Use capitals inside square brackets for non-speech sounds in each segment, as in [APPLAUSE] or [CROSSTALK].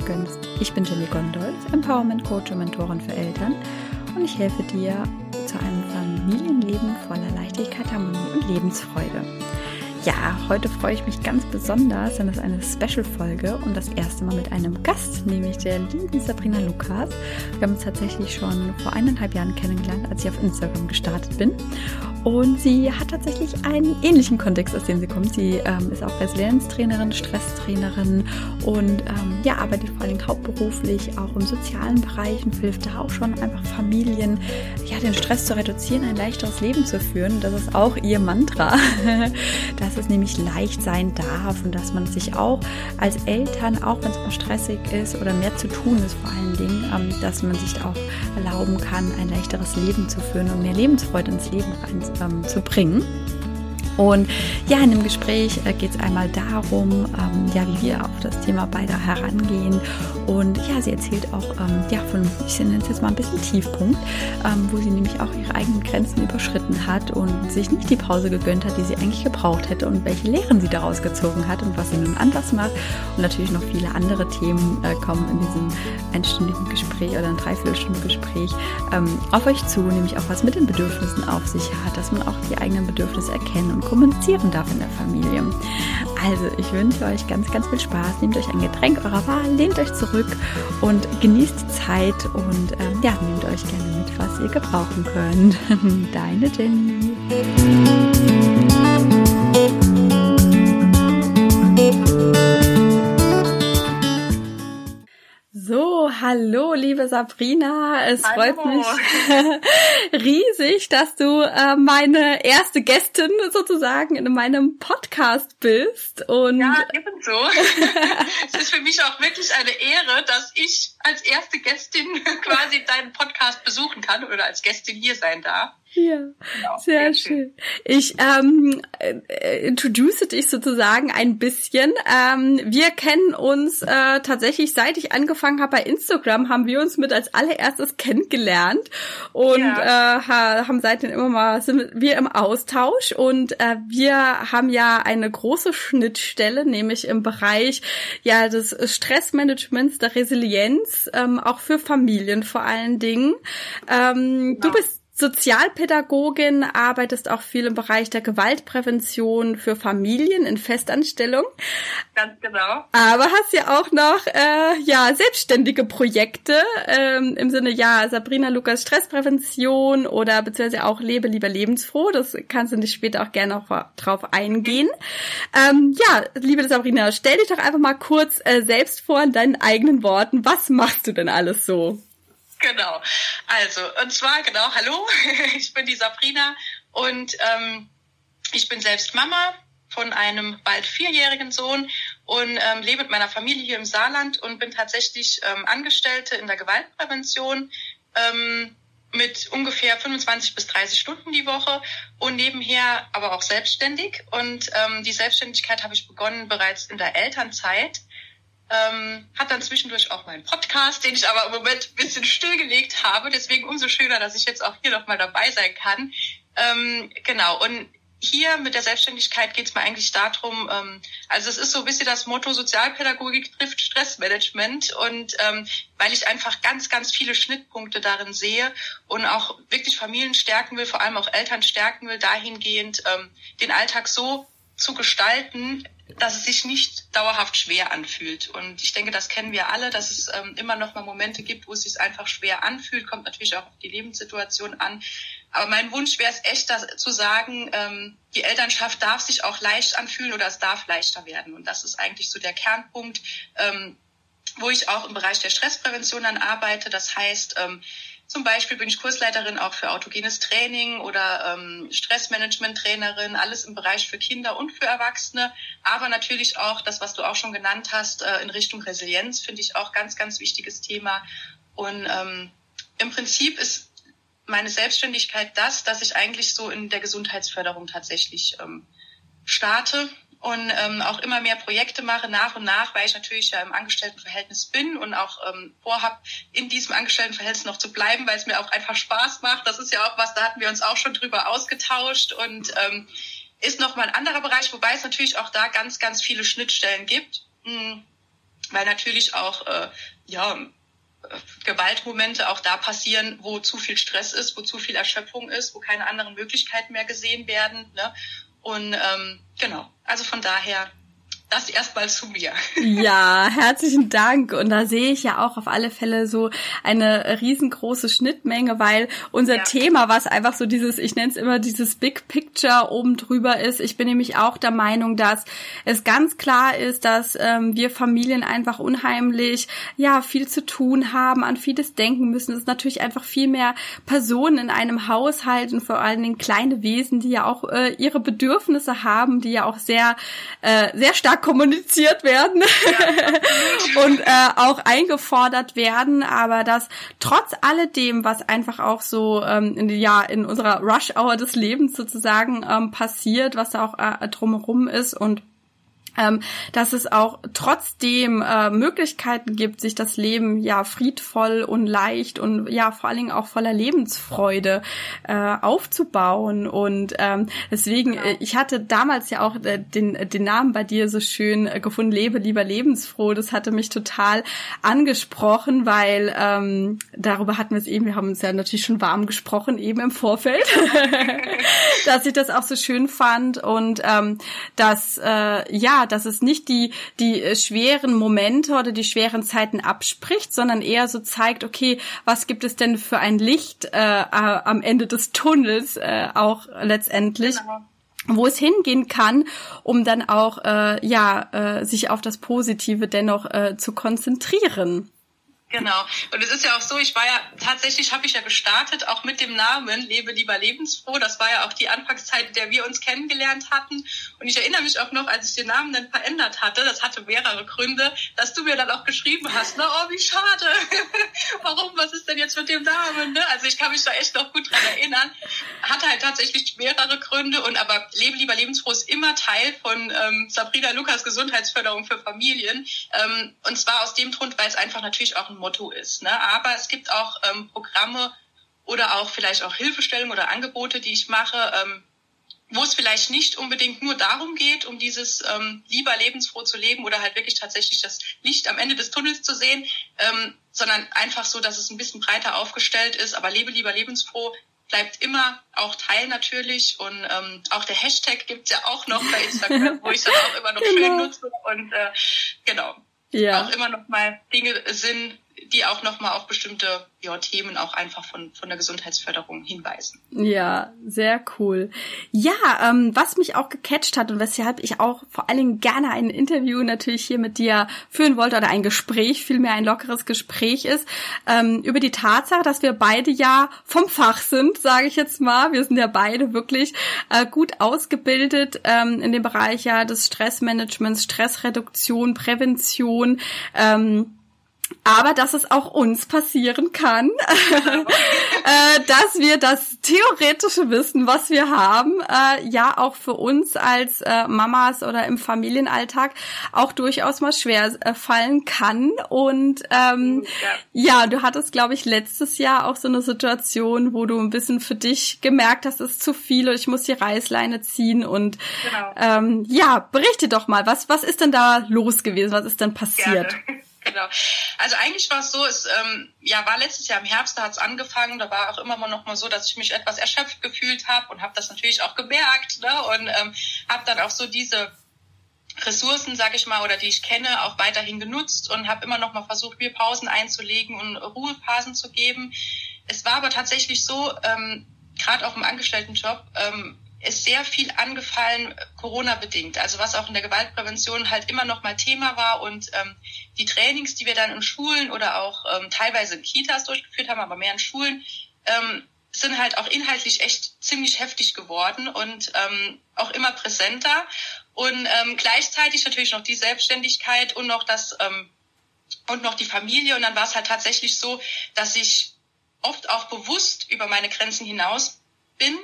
dir gönnst. Ich bin Jenny Gondols, Empowerment Coach und Mentorin für Eltern und ich helfe dir zu einem Familienleben voller Leichtigkeit, Harmonie und Lebensfreude. Ja, heute freue ich mich ganz besonders, denn es ist eine Special-Folge und das erste Mal mit einem Gast, nämlich der lieben Sabrina Lukas. Wir haben uns tatsächlich schon vor eineinhalb Jahren kennengelernt, als ich auf Instagram gestartet bin. Und sie hat tatsächlich einen ähnlichen Kontext, aus dem sie kommt. Sie ähm, ist auch Resilienztrainerin, Stresstrainerin und ähm, ja, arbeitet vor allem hauptberuflich auch im sozialen Bereich und hilft da auch schon einfach Familien, ja, den Stress zu reduzieren, ein leichteres Leben zu führen. Das ist auch ihr Mantra, [LAUGHS] dass es nämlich leicht sein darf und dass man sich auch als Eltern, auch wenn es mal stressig ist oder mehr zu tun ist vor allen Dingen, ähm, dass man sich auch erlauben kann, ein leichteres Leben zu führen und mehr Lebensfreude ins Leben reinzubringen ähm, zu bringen. Und ja, in dem Gespräch äh, geht es einmal darum, ähm, ja, wie wir auf das Thema beide herangehen. Und ja, sie erzählt auch ähm, ja, von, ich nenne es jetzt mal ein bisschen Tiefpunkt, ähm, wo sie nämlich auch ihre eigenen Grenzen überschritten hat und sich nicht die Pause gegönnt hat, die sie eigentlich gebraucht hätte und welche Lehren sie daraus gezogen hat und was sie nun anders macht. Und natürlich noch viele andere Themen äh, kommen in diesem einstündigen Gespräch oder ein Dreiviertelstunde Gespräch ähm, auf euch zu, nämlich auch was mit den Bedürfnissen auf sich hat, dass man auch die eigenen Bedürfnisse erkennen und kommunizieren darf in der Familie. Also, ich wünsche euch ganz, ganz viel Spaß. Nehmt euch ein Getränk eurer Wahl, lehnt euch zurück und genießt die Zeit und ähm, ja, nehmt euch gerne mit, was ihr gebrauchen könnt. [LAUGHS] Deine Jenny. Hallo, liebe Sabrina. Es hallo. freut mich [LAUGHS] riesig, dass du äh, meine erste Gästin sozusagen in meinem Podcast bist. Und ja, ebenso. [LAUGHS] es ist für mich auch wirklich eine Ehre, dass ich als erste Gästin [LAUGHS] quasi deinen Podcast besuchen kann oder als Gästin hier sein darf. Ja, genau, sehr, schön. schön. Ich ähm, äh, introduce dich sozusagen ein bisschen. Ähm, wir kennen uns äh, tatsächlich, seit ich angefangen habe bei Instagram, haben wir uns mit als allererstes kennengelernt und ja. äh, haben seitdem immer mal sind wir im Austausch und äh, wir haben ja eine große Schnittstelle, nämlich im Bereich ja des Stressmanagements, der Resilienz, ähm, auch für Familien vor allen Dingen. Ähm, genau. Du bist Sozialpädagogin, arbeitest auch viel im Bereich der Gewaltprävention für Familien in Festanstellung. Ganz genau. Aber hast ja auch noch äh, ja selbstständige Projekte ähm, im Sinne ja Sabrina Lukas Stressprävention oder beziehungsweise auch Lebe lieber lebensfroh. Das kannst du nicht später auch gerne noch drauf eingehen. Ähm, ja, liebe Sabrina, stell dich doch einfach mal kurz äh, selbst vor in deinen eigenen Worten. Was machst du denn alles so? Genau. Also, und zwar, genau, hallo, [LAUGHS] ich bin die Sabrina und ähm, ich bin selbst Mama von einem bald vierjährigen Sohn und ähm, lebe mit meiner Familie hier im Saarland und bin tatsächlich ähm, Angestellte in der Gewaltprävention ähm, mit ungefähr 25 bis 30 Stunden die Woche und nebenher aber auch selbstständig. Und ähm, die Selbstständigkeit habe ich begonnen bereits in der Elternzeit ähm, hat dann zwischendurch auch meinen Podcast, den ich aber im Moment ein bisschen stillgelegt habe. Deswegen umso schöner, dass ich jetzt auch hier nochmal dabei sein kann. Ähm, genau, und hier mit der Selbstständigkeit geht es mir eigentlich darum, ähm, also es ist so ein bisschen das Motto, Sozialpädagogik trifft Stressmanagement und ähm, weil ich einfach ganz, ganz viele Schnittpunkte darin sehe und auch wirklich Familien stärken will, vor allem auch Eltern stärken will, dahingehend ähm, den Alltag so zu gestalten, dass es sich nicht dauerhaft schwer anfühlt. Und ich denke, das kennen wir alle, dass es ähm, immer noch mal Momente gibt, wo es sich einfach schwer anfühlt. Kommt natürlich auch auf die Lebenssituation an. Aber mein Wunsch wäre es echt, das, zu sagen, ähm, die Elternschaft darf sich auch leicht anfühlen oder es darf leichter werden. Und das ist eigentlich so der Kernpunkt, ähm, wo ich auch im Bereich der Stressprävention dann arbeite. Das heißt, ähm, zum Beispiel bin ich Kursleiterin auch für autogenes Training oder ähm, Stressmanagement-Trainerin, alles im Bereich für Kinder und für Erwachsene. Aber natürlich auch das, was du auch schon genannt hast, äh, in Richtung Resilienz, finde ich auch ganz, ganz wichtiges Thema. Und ähm, im Prinzip ist meine Selbstständigkeit das, dass ich eigentlich so in der Gesundheitsförderung tatsächlich ähm, starte und ähm, auch immer mehr Projekte mache nach und nach, weil ich natürlich ja im Angestelltenverhältnis bin und auch ähm, vorhab, in diesem Angestelltenverhältnis noch zu bleiben, weil es mir auch einfach Spaß macht. Das ist ja auch was, da hatten wir uns auch schon drüber ausgetauscht und ähm, ist nochmal ein anderer Bereich, wobei es natürlich auch da ganz, ganz viele Schnittstellen gibt. Hm weil natürlich auch äh, ja Gewaltmomente auch da passieren, wo zu viel Stress ist, wo zu viel Erschöpfung ist, wo keine anderen Möglichkeiten mehr gesehen werden. Ne? Und ähm, genau, also von daher das erstmal zu mir. [LAUGHS] Ja, herzlichen Dank. Und da sehe ich ja auch auf alle Fälle so eine riesengroße Schnittmenge, weil unser ja. Thema, was einfach so dieses, ich nenne es immer dieses Big Picture oben drüber ist. Ich bin nämlich auch der Meinung, dass es ganz klar ist, dass ähm, wir Familien einfach unheimlich, ja, viel zu tun haben, an vieles denken müssen. Es ist natürlich einfach viel mehr Personen in einem Haushalt und vor allen Dingen kleine Wesen, die ja auch äh, ihre Bedürfnisse haben, die ja auch sehr, äh, sehr stark kommuniziert werden [LAUGHS] und äh, auch eingefordert werden, aber dass trotz alledem, was einfach auch so ähm, in, ja in unserer Rush Hour des Lebens sozusagen ähm, passiert, was da auch äh, drumherum ist und ähm, dass es auch trotzdem äh, Möglichkeiten gibt, sich das Leben ja friedvoll und leicht und ja vor allen Dingen auch voller Lebensfreude äh, aufzubauen. Und ähm, deswegen, genau. äh, ich hatte damals ja auch äh, den, den Namen bei dir so schön äh, gefunden, Lebe lieber lebensfroh. Das hatte mich total angesprochen, weil ähm, darüber hatten wir es eben, wir haben uns ja natürlich schon warm gesprochen, eben im Vorfeld, [LAUGHS] [LAUGHS] dass ich das auch so schön fand und ähm, dass äh, ja, dass es nicht die, die äh, schweren Momente oder die schweren Zeiten abspricht, sondern eher so zeigt, okay, was gibt es denn für ein Licht äh, am Ende des Tunnels äh, auch letztendlich. Genau wo es hingehen kann, um dann auch äh, ja äh, sich auf das Positive dennoch äh, zu konzentrieren. Genau. Und es ist ja auch so, ich war ja, tatsächlich habe ich ja gestartet, auch mit dem Namen Lebe lieber lebensfroh. Das war ja auch die Anfangszeit, in der wir uns kennengelernt hatten. Und ich erinnere mich auch noch, als ich den Namen dann verändert hatte, das hatte mehrere Gründe, dass du mir dann auch geschrieben hast, na, oh, wie schade. [LAUGHS] Warum, was ist denn jetzt mit dem Namen? Ne? Also ich kann mich da echt noch gut dran erinnern. Hatte halt tatsächlich mehrere Gründe. Und aber Lebe lieber lebensfroh ist immer Teil von ähm, Sabrina Lukas Gesundheitsförderung für Familien. Ähm, und zwar aus dem Grund, weil es einfach natürlich auch ein Motto ist. Ne? Aber es gibt auch ähm, Programme oder auch vielleicht auch Hilfestellungen oder Angebote, die ich mache, ähm, wo es vielleicht nicht unbedingt nur darum geht, um dieses ähm, lieber lebensfroh zu leben oder halt wirklich tatsächlich das Licht am Ende des Tunnels zu sehen, ähm, sondern einfach so, dass es ein bisschen breiter aufgestellt ist. Aber lebe lieber lebensfroh bleibt immer auch Teil natürlich und ähm, auch der Hashtag gibt's ja auch noch bei Instagram, wo ich dann auch immer noch [LAUGHS] genau. schön nutze und äh, genau ja. auch immer noch mal Dinge sind, die auch nochmal auf bestimmte ja, Themen auch einfach von, von der Gesundheitsförderung hinweisen. Ja, sehr cool. Ja, ähm, was mich auch gecatcht hat und weshalb ich auch vor allen Dingen gerne ein Interview natürlich hier mit dir führen wollte oder ein Gespräch, vielmehr ein lockeres Gespräch ist, ähm, über die Tatsache, dass wir beide ja vom Fach sind, sage ich jetzt mal. Wir sind ja beide wirklich äh, gut ausgebildet ähm, in dem Bereich ja des Stressmanagements, Stressreduktion, Prävention. Ähm, aber dass es auch uns passieren kann, [LAUGHS] äh, dass wir das theoretische Wissen, was wir haben, äh, ja auch für uns als äh, Mamas oder im Familienalltag auch durchaus mal schwer äh, fallen kann. Und ähm, ja. ja, du hattest, glaube ich, letztes Jahr auch so eine Situation, wo du ein bisschen für dich gemerkt hast, es ist zu viel und ich muss die Reißleine ziehen. Und genau. ähm, ja, berichte doch mal, was, was ist denn da los gewesen? Was ist denn passiert? Gerne. Genau. Also eigentlich war es so, es ähm, ja, war letztes Jahr im Herbst, da hat es angefangen, da war auch immer noch mal so, dass ich mich etwas erschöpft gefühlt habe und habe das natürlich auch gemerkt ne? und ähm, habe dann auch so diese Ressourcen, sage ich mal, oder die ich kenne, auch weiterhin genutzt und habe immer noch mal versucht, mir Pausen einzulegen und Ruhephasen zu geben. Es war aber tatsächlich so, ähm, gerade auch im Angestelltenjob, ähm, ist sehr viel angefallen, Corona-bedingt. Also was auch in der Gewaltprävention halt immer noch mal Thema war und ähm, die Trainings, die wir dann in Schulen oder auch ähm, teilweise in Kitas durchgeführt haben, aber mehr in Schulen, ähm, sind halt auch inhaltlich echt ziemlich heftig geworden und ähm, auch immer präsenter. Und ähm, gleichzeitig natürlich noch die Selbstständigkeit und noch das ähm, und noch die Familie. Und dann war es halt tatsächlich so, dass ich oft auch bewusst über meine Grenzen hinaus bin,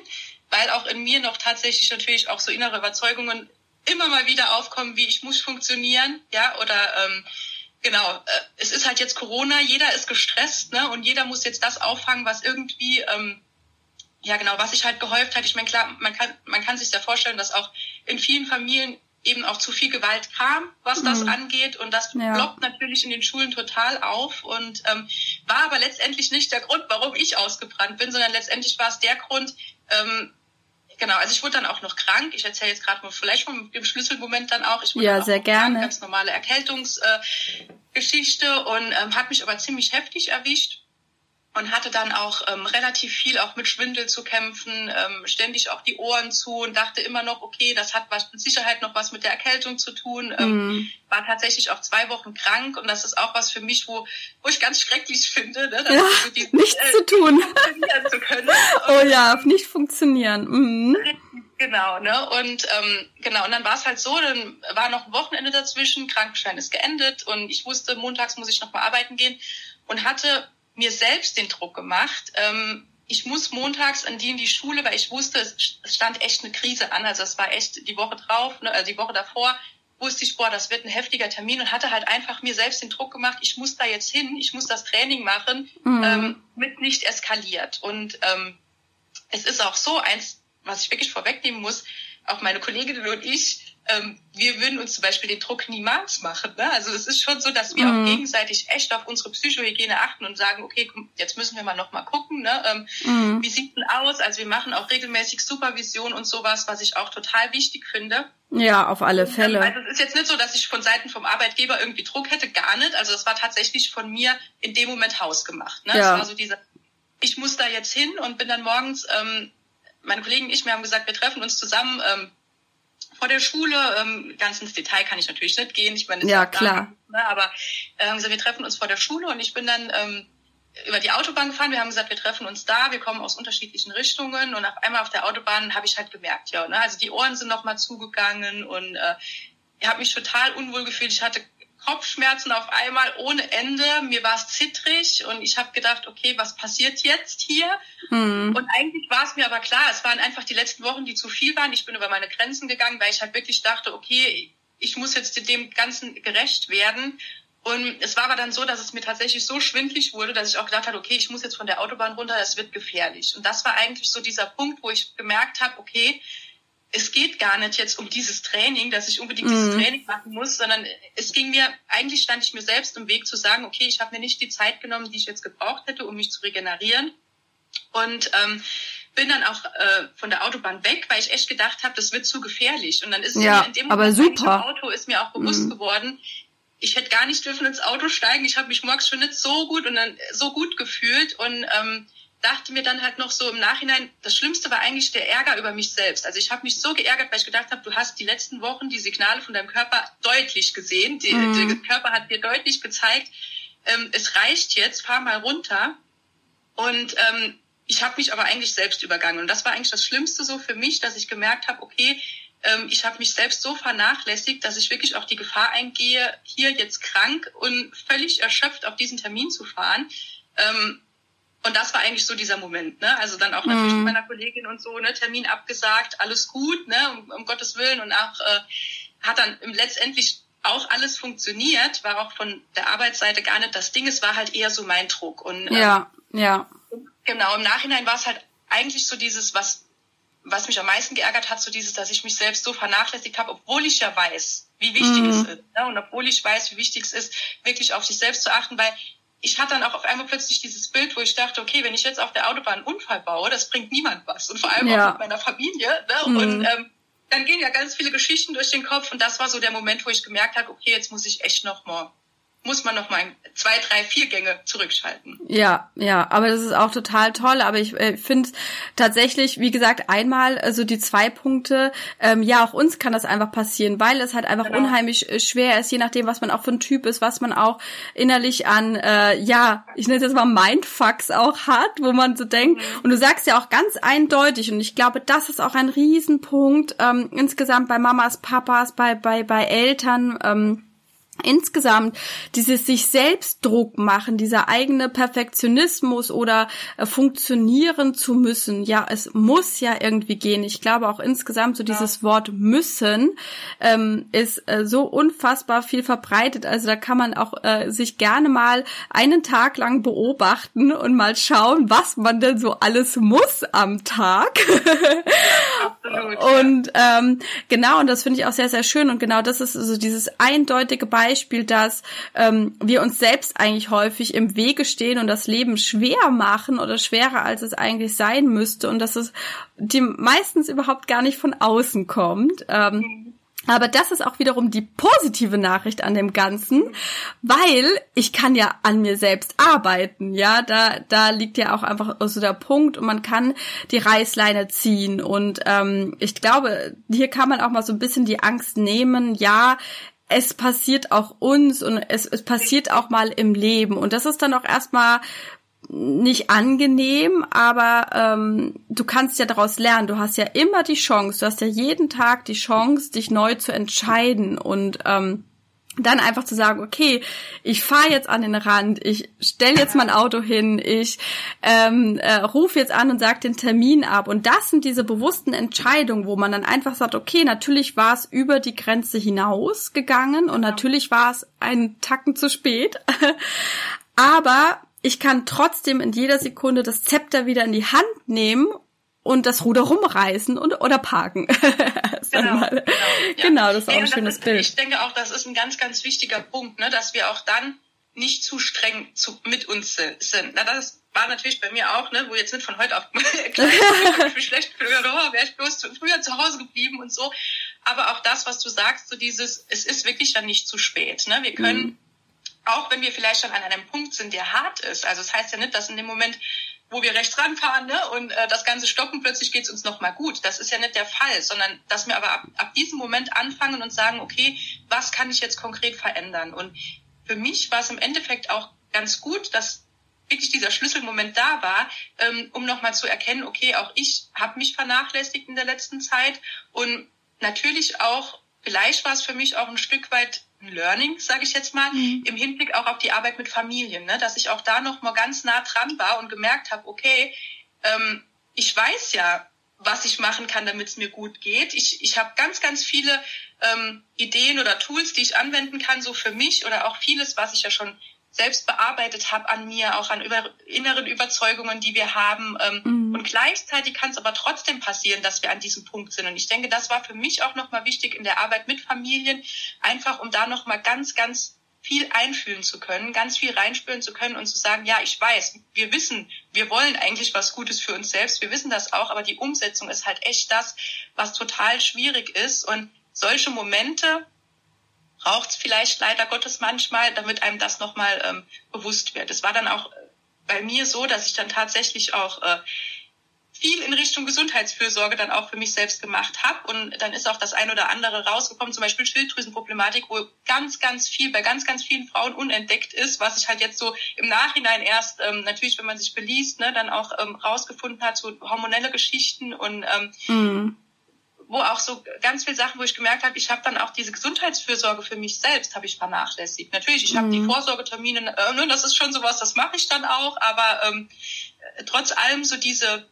weil auch in mir noch tatsächlich natürlich auch so innere Überzeugungen immer mal wieder aufkommen, wie ich muss funktionieren, ja, oder ähm, genau, äh, es ist halt jetzt Corona, jeder ist gestresst, ne, und jeder muss jetzt das auffangen, was irgendwie, ähm, ja genau, was sich halt gehäuft hat. Ich meine, klar, man kann, man kann sich ja vorstellen, dass auch in vielen Familien eben auch zu viel Gewalt kam, was das mhm. angeht. Und das ja. blockt natürlich in den Schulen total auf und ähm, war aber letztendlich nicht der Grund, warum ich ausgebrannt bin, sondern letztendlich war es der Grund, ähm, genau, also ich wurde dann auch noch krank. Ich erzähle jetzt gerade mal vielleicht von dem Schlüsselmoment dann auch. Ich wurde ja, sehr gerne. Krank, ganz normale Erkältungsgeschichte äh, und ähm, hat mich aber ziemlich heftig erwischt und hatte dann auch ähm, relativ viel auch mit Schwindel zu kämpfen, ähm, ständig auch die Ohren zu und dachte immer noch, okay, das hat was mit Sicherheit noch was mit der Erkältung zu tun. Ähm, mm. War tatsächlich auch zwei Wochen krank und das ist auch was für mich, wo, wo ich ganz schrecklich finde, ne, ja, so die, [LAUGHS] nichts äh, zu tun. Zu können. [LAUGHS] oh ja, nicht funktionieren. Mm. Genau, ne? Und ähm, genau, und dann war es halt so, dann war noch ein Wochenende dazwischen, Krankenschein ist geendet und ich wusste, montags muss ich noch mal arbeiten gehen und hatte mir selbst den Druck gemacht. Ähm, ich muss montags an die in die Schule, weil ich wusste, es stand echt eine Krise an. Also es war echt die Woche drauf, ne, also die Woche davor wusste ich, boah, das wird ein heftiger Termin und hatte halt einfach mir selbst den Druck gemacht, ich muss da jetzt hin, ich muss das Training machen, mhm. ähm, mit nicht eskaliert. Und ähm, es ist auch so eins, was ich wirklich vorwegnehmen muss, auch meine Kolleginnen und ich, ähm, wir würden uns zum Beispiel den Druck niemals machen. Ne? Also es ist schon so, dass wir mhm. auch gegenseitig echt auf unsere Psychohygiene achten und sagen, okay, jetzt müssen wir mal noch mal gucken, ne? ähm, mhm. wie sieht denn aus? Also wir machen auch regelmäßig Supervision und sowas, was ich auch total wichtig finde. Ja, auf alle Fälle. Also es ist jetzt nicht so, dass ich von Seiten vom Arbeitgeber irgendwie Druck hätte, gar nicht. Also das war tatsächlich von mir in dem Moment hausgemacht. Ne? Ja. Es war so diese, ich muss da jetzt hin und bin dann morgens, ähm, meine Kollegen und ich, wir haben gesagt, wir treffen uns zusammen ähm, vor der Schule. Ähm, ganz ins Detail kann ich natürlich nicht gehen. Ich meine, ja klar. Da, ne, aber ähm, also wir treffen uns vor der Schule und ich bin dann ähm, über die Autobahn gefahren. Wir haben gesagt, wir treffen uns da. Wir kommen aus unterschiedlichen Richtungen und auf einmal auf der Autobahn habe ich halt gemerkt, ja, ne, also die Ohren sind noch mal zugegangen und äh, ich habe mich total unwohl gefühlt. Ich hatte Kopfschmerzen auf einmal ohne Ende. Mir war es zittrig und ich habe gedacht, okay, was passiert jetzt hier? Mhm. Und eigentlich war es mir aber klar, es waren einfach die letzten Wochen, die zu viel waren. Ich bin über meine Grenzen gegangen, weil ich halt wirklich dachte, okay, ich muss jetzt dem Ganzen gerecht werden. Und es war aber dann so, dass es mir tatsächlich so schwindlig wurde, dass ich auch gedacht habe, okay, ich muss jetzt von der Autobahn runter, es wird gefährlich. Und das war eigentlich so dieser Punkt, wo ich gemerkt habe, okay, es geht gar nicht jetzt um dieses Training, dass ich unbedingt mhm. dieses Training machen muss, sondern es ging mir, eigentlich stand ich mir selbst im Weg zu sagen, okay, ich habe mir nicht die Zeit genommen, die ich jetzt gebraucht hätte, um mich zu regenerieren. Und ähm, bin dann auch äh, von der Autobahn weg, weil ich echt gedacht habe, das wird zu gefährlich. Und dann ist ja, mir in dem aber Moment super. Auto ist mir auch bewusst mhm. geworden, ich hätte gar nicht dürfen ins Auto steigen. Ich habe mich morgens schon nicht so gut und dann so gut gefühlt und ähm, dachte mir dann halt noch so im Nachhinein, das Schlimmste war eigentlich der Ärger über mich selbst. Also ich habe mich so geärgert, weil ich gedacht habe, du hast die letzten Wochen die Signale von deinem Körper deutlich gesehen. Die, mhm. Der Körper hat dir deutlich gezeigt, ähm, es reicht jetzt, fahr mal runter. Und ähm, ich habe mich aber eigentlich selbst übergangen. Und das war eigentlich das Schlimmste so für mich, dass ich gemerkt habe, okay, ähm, ich habe mich selbst so vernachlässigt, dass ich wirklich auch die Gefahr eingehe, hier jetzt krank und völlig erschöpft auf diesen Termin zu fahren. Ähm, und das war eigentlich so dieser Moment, ne? Also dann auch natürlich mhm. mit meiner Kollegin und so, ne? Termin abgesagt, alles gut, ne? Um, um Gottes Willen und auch äh, hat dann letztendlich auch alles funktioniert, war auch von der Arbeitsseite gar nicht das Ding. Es war halt eher so mein Druck und ähm, ja, ja. Genau. Im Nachhinein war es halt eigentlich so dieses, was was mich am meisten geärgert hat, so dieses, dass ich mich selbst so vernachlässigt habe, obwohl ich ja weiß, wie wichtig mhm. es ist. Ne? Und obwohl ich weiß, wie wichtig es ist, wirklich auf sich selbst zu achten, weil ich hatte dann auch auf einmal plötzlich dieses Bild, wo ich dachte, okay, wenn ich jetzt auf der Autobahn einen Unfall baue, das bringt niemand was. Und vor allem ja. auch mit meiner Familie. Ne? Mhm. Und ähm, dann gehen ja ganz viele Geschichten durch den Kopf. Und das war so der Moment, wo ich gemerkt habe, okay, jetzt muss ich echt noch mal muss man noch mal zwei, drei, vier Gänge zurückschalten. Ja, ja, aber das ist auch total toll. Aber ich äh, finde tatsächlich, wie gesagt, einmal also die zwei Punkte. Ähm, ja, auch uns kann das einfach passieren, weil es halt einfach genau. unheimlich äh, schwer ist, je nachdem, was man auch für ein Typ ist, was man auch innerlich an, äh, ja, ich nenne es jetzt mal Mindfucks auch hat, wo man so denkt. Mhm. Und du sagst ja auch ganz eindeutig, und ich glaube, das ist auch ein Riesenpunkt ähm, insgesamt bei Mamas, Papas, bei bei bei Eltern. Ähm, insgesamt dieses sich selbst Druck machen, dieser eigene Perfektionismus oder äh, funktionieren zu müssen. Ja, es muss ja irgendwie gehen. Ich glaube auch insgesamt so dieses ja. Wort müssen ähm, ist äh, so unfassbar viel verbreitet. Also da kann man auch äh, sich gerne mal einen Tag lang beobachten und mal schauen, was man denn so alles muss am Tag. Absolut. Und ähm, genau, und das finde ich auch sehr, sehr schön. Und genau das ist so dieses eindeutige Beispiel, dass ähm, wir uns selbst eigentlich häufig im Wege stehen und das Leben schwer machen oder schwerer, als es eigentlich sein müsste. Und dass es die meistens überhaupt gar nicht von außen kommt. Ähm. Aber das ist auch wiederum die positive Nachricht an dem Ganzen, weil ich kann ja an mir selbst arbeiten, ja, da, da liegt ja auch einfach so der Punkt und man kann die Reißleine ziehen und ähm, ich glaube, hier kann man auch mal so ein bisschen die Angst nehmen, ja, es passiert auch uns und es, es passiert auch mal im Leben und das ist dann auch erstmal nicht angenehm, aber ähm, du kannst ja daraus lernen. Du hast ja immer die Chance, du hast ja jeden Tag die Chance, dich neu zu entscheiden und ähm, dann einfach zu sagen, okay, ich fahre jetzt an den Rand, ich stelle jetzt mein Auto hin, ich ähm, äh, rufe jetzt an und sage den Termin ab. Und das sind diese bewussten Entscheidungen, wo man dann einfach sagt, okay, natürlich war es über die Grenze hinaus gegangen und natürlich war es einen Tacken zu spät. [LAUGHS] Aber ich kann trotzdem in jeder Sekunde das Zepter wieder in die Hand nehmen und das Ruder rumreißen und oder parken. [LAUGHS] genau, genau, ja. genau, das ist auch ein schönes ist, Bild. Ich denke auch, das ist ein ganz, ganz wichtiger Punkt, ne, dass wir auch dann nicht zu streng zu, mit uns sind. Na, das war natürlich bei mir auch, ne, wo jetzt nicht von heute auf [LAUGHS] ich [LAUGHS] schlecht früher, oh, wäre ich bloß früher zu Hause geblieben und so. Aber auch das, was du sagst, so dieses, es ist wirklich dann nicht zu spät. Ne? Wir können mhm auch wenn wir vielleicht schon an einem Punkt sind, der hart ist. Also es das heißt ja nicht, dass in dem Moment, wo wir rechts ranfahren ne, und äh, das Ganze stoppen, plötzlich geht es uns nochmal gut. Das ist ja nicht der Fall, sondern dass wir aber ab, ab diesem Moment anfangen und sagen, okay, was kann ich jetzt konkret verändern? Und für mich war es im Endeffekt auch ganz gut, dass wirklich dieser Schlüsselmoment da war, ähm, um nochmal zu erkennen, okay, auch ich habe mich vernachlässigt in der letzten Zeit und natürlich auch, vielleicht war es für mich auch ein Stück weit ein Learning, sage ich jetzt mal, mhm. im Hinblick auch auf die Arbeit mit Familien, ne? dass ich auch da noch mal ganz nah dran war und gemerkt habe, okay, ähm, ich weiß ja, was ich machen kann, damit es mir gut geht. Ich, ich habe ganz, ganz viele ähm, Ideen oder Tools, die ich anwenden kann, so für mich oder auch vieles, was ich ja schon selbst bearbeitet habe an mir, auch an über, inneren Überzeugungen, die wir haben. Ähm, mhm. Und gleichzeitig kann es aber trotzdem passieren, dass wir an diesem Punkt sind. Und ich denke, das war für mich auch nochmal wichtig in der Arbeit mit Familien, einfach um da nochmal ganz, ganz viel einfühlen zu können, ganz viel reinspüren zu können und zu sagen, ja, ich weiß, wir wissen, wir wollen eigentlich was Gutes für uns selbst, wir wissen das auch, aber die Umsetzung ist halt echt das, was total schwierig ist. Und solche Momente, braucht es vielleicht leider Gottes manchmal, damit einem das nochmal ähm, bewusst wird. Es war dann auch äh, bei mir so, dass ich dann tatsächlich auch äh, viel in Richtung Gesundheitsfürsorge dann auch für mich selbst gemacht habe. Und dann ist auch das ein oder andere rausgekommen, zum Beispiel Schilddrüsenproblematik, wo ganz, ganz viel bei ganz, ganz vielen Frauen unentdeckt ist, was ich halt jetzt so im Nachhinein erst, ähm, natürlich, wenn man sich beliest, ne, dann auch ähm, rausgefunden hat, so hormonelle Geschichten und ähm, mhm wo auch so ganz viele Sachen, wo ich gemerkt habe, ich habe dann auch diese Gesundheitsfürsorge für mich selbst habe ich vernachlässigt. Natürlich, ich habe die mhm. Vorsorgetermine, äh, ne, das ist schon sowas, das mache ich dann auch, aber ähm, trotz allem so diese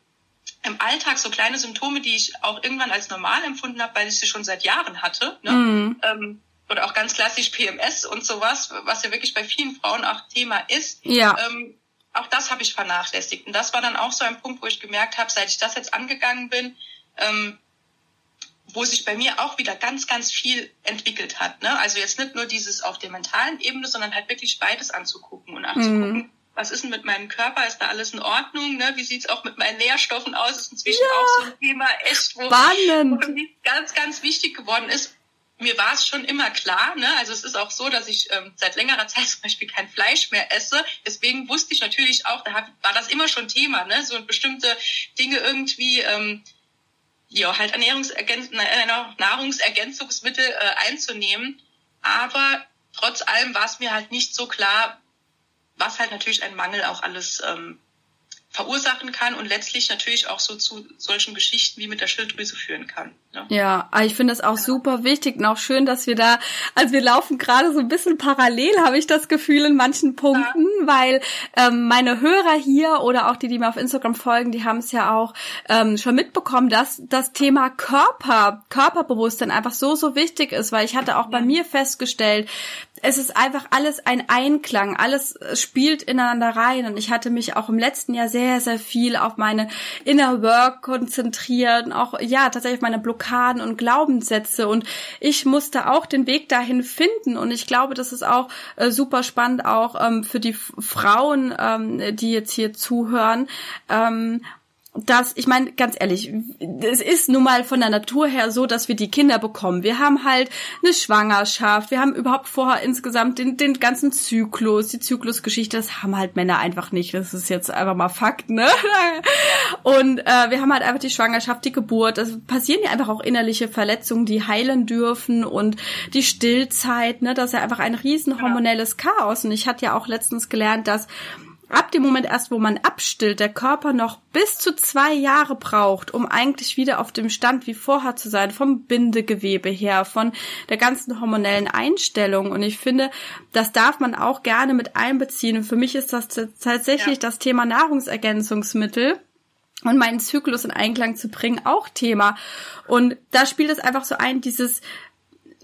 im Alltag so kleine Symptome, die ich auch irgendwann als normal empfunden habe, weil ich sie schon seit Jahren hatte. Ne? Mhm. Ähm, oder auch ganz klassisch PMS und sowas, was ja wirklich bei vielen Frauen auch Thema ist. Ja. Ähm, auch das habe ich vernachlässigt. Und das war dann auch so ein Punkt, wo ich gemerkt habe, seit ich das jetzt angegangen bin, ähm, wo sich bei mir auch wieder ganz, ganz viel entwickelt hat. Ne? Also jetzt nicht nur dieses auf der mentalen Ebene, sondern halt wirklich beides anzugucken und anzugucken, mhm. was ist denn mit meinem Körper, ist da alles in Ordnung, ne? wie sieht's auch mit meinen Nährstoffen aus, ist inzwischen ja. auch so ein Thema, echt, wo, wo ganz, ganz wichtig geworden ist. Mir war es schon immer klar, ne? also es ist auch so, dass ich ähm, seit längerer [LAUGHS] Zeit zum Beispiel kein Fleisch mehr esse. Deswegen wusste ich natürlich auch, da war das immer schon Thema, ne? so bestimmte Dinge irgendwie ähm, ja, halt Ernährungsergänz Nahrungsergänzungsmittel äh, einzunehmen. Aber trotz allem war es mir halt nicht so klar, was halt natürlich ein Mangel auch alles ähm, verursachen kann und letztlich natürlich auch so zu solchen Geschichten wie mit der Schilddrüse führen kann. Ja, ah, ich finde das auch super wichtig und auch schön, dass wir da, also wir laufen gerade so ein bisschen parallel, habe ich das Gefühl in manchen Punkten, ja. weil ähm, meine Hörer hier oder auch die, die mir auf Instagram folgen, die haben es ja auch ähm, schon mitbekommen, dass das Thema Körper, Körperbewusstsein einfach so, so wichtig ist, weil ich hatte auch bei mir festgestellt, es ist einfach alles ein Einklang, alles spielt ineinander rein und ich hatte mich auch im letzten Jahr sehr sehr, viel auf meine Inner Work konzentriert, auch ja tatsächlich auf meine Blockaden und Glaubenssätze. Und ich musste auch den Weg dahin finden. Und ich glaube, das ist auch äh, super spannend, auch ähm, für die Frauen, ähm, die jetzt hier zuhören. Ähm, dass, ich meine, ganz ehrlich, es ist nun mal von der Natur her so, dass wir die Kinder bekommen. Wir haben halt eine Schwangerschaft, wir haben überhaupt vorher insgesamt den, den ganzen Zyklus, die Zyklusgeschichte, das haben halt Männer einfach nicht. Das ist jetzt einfach mal Fakt, ne? [LAUGHS] Und äh, wir haben halt einfach die Schwangerschaft, die Geburt. Es passieren ja einfach auch innerliche Verletzungen, die heilen dürfen und die Stillzeit, ne? Das ist ja einfach ein riesen hormonelles Chaos. Und ich hatte ja auch letztens gelernt, dass ab dem Moment erst, wo man abstillt, der Körper noch bis zu zwei Jahre braucht, um eigentlich wieder auf dem Stand wie vorher zu sein, vom Bindegewebe her, von der ganzen hormonellen Einstellung. Und ich finde, das darf man auch gerne mit einbeziehen. Und für mich ist das tatsächlich ja. das Thema Nahrungsergänzungsmittel und meinen Zyklus in Einklang zu bringen auch Thema. Und da spielt es einfach so ein, dieses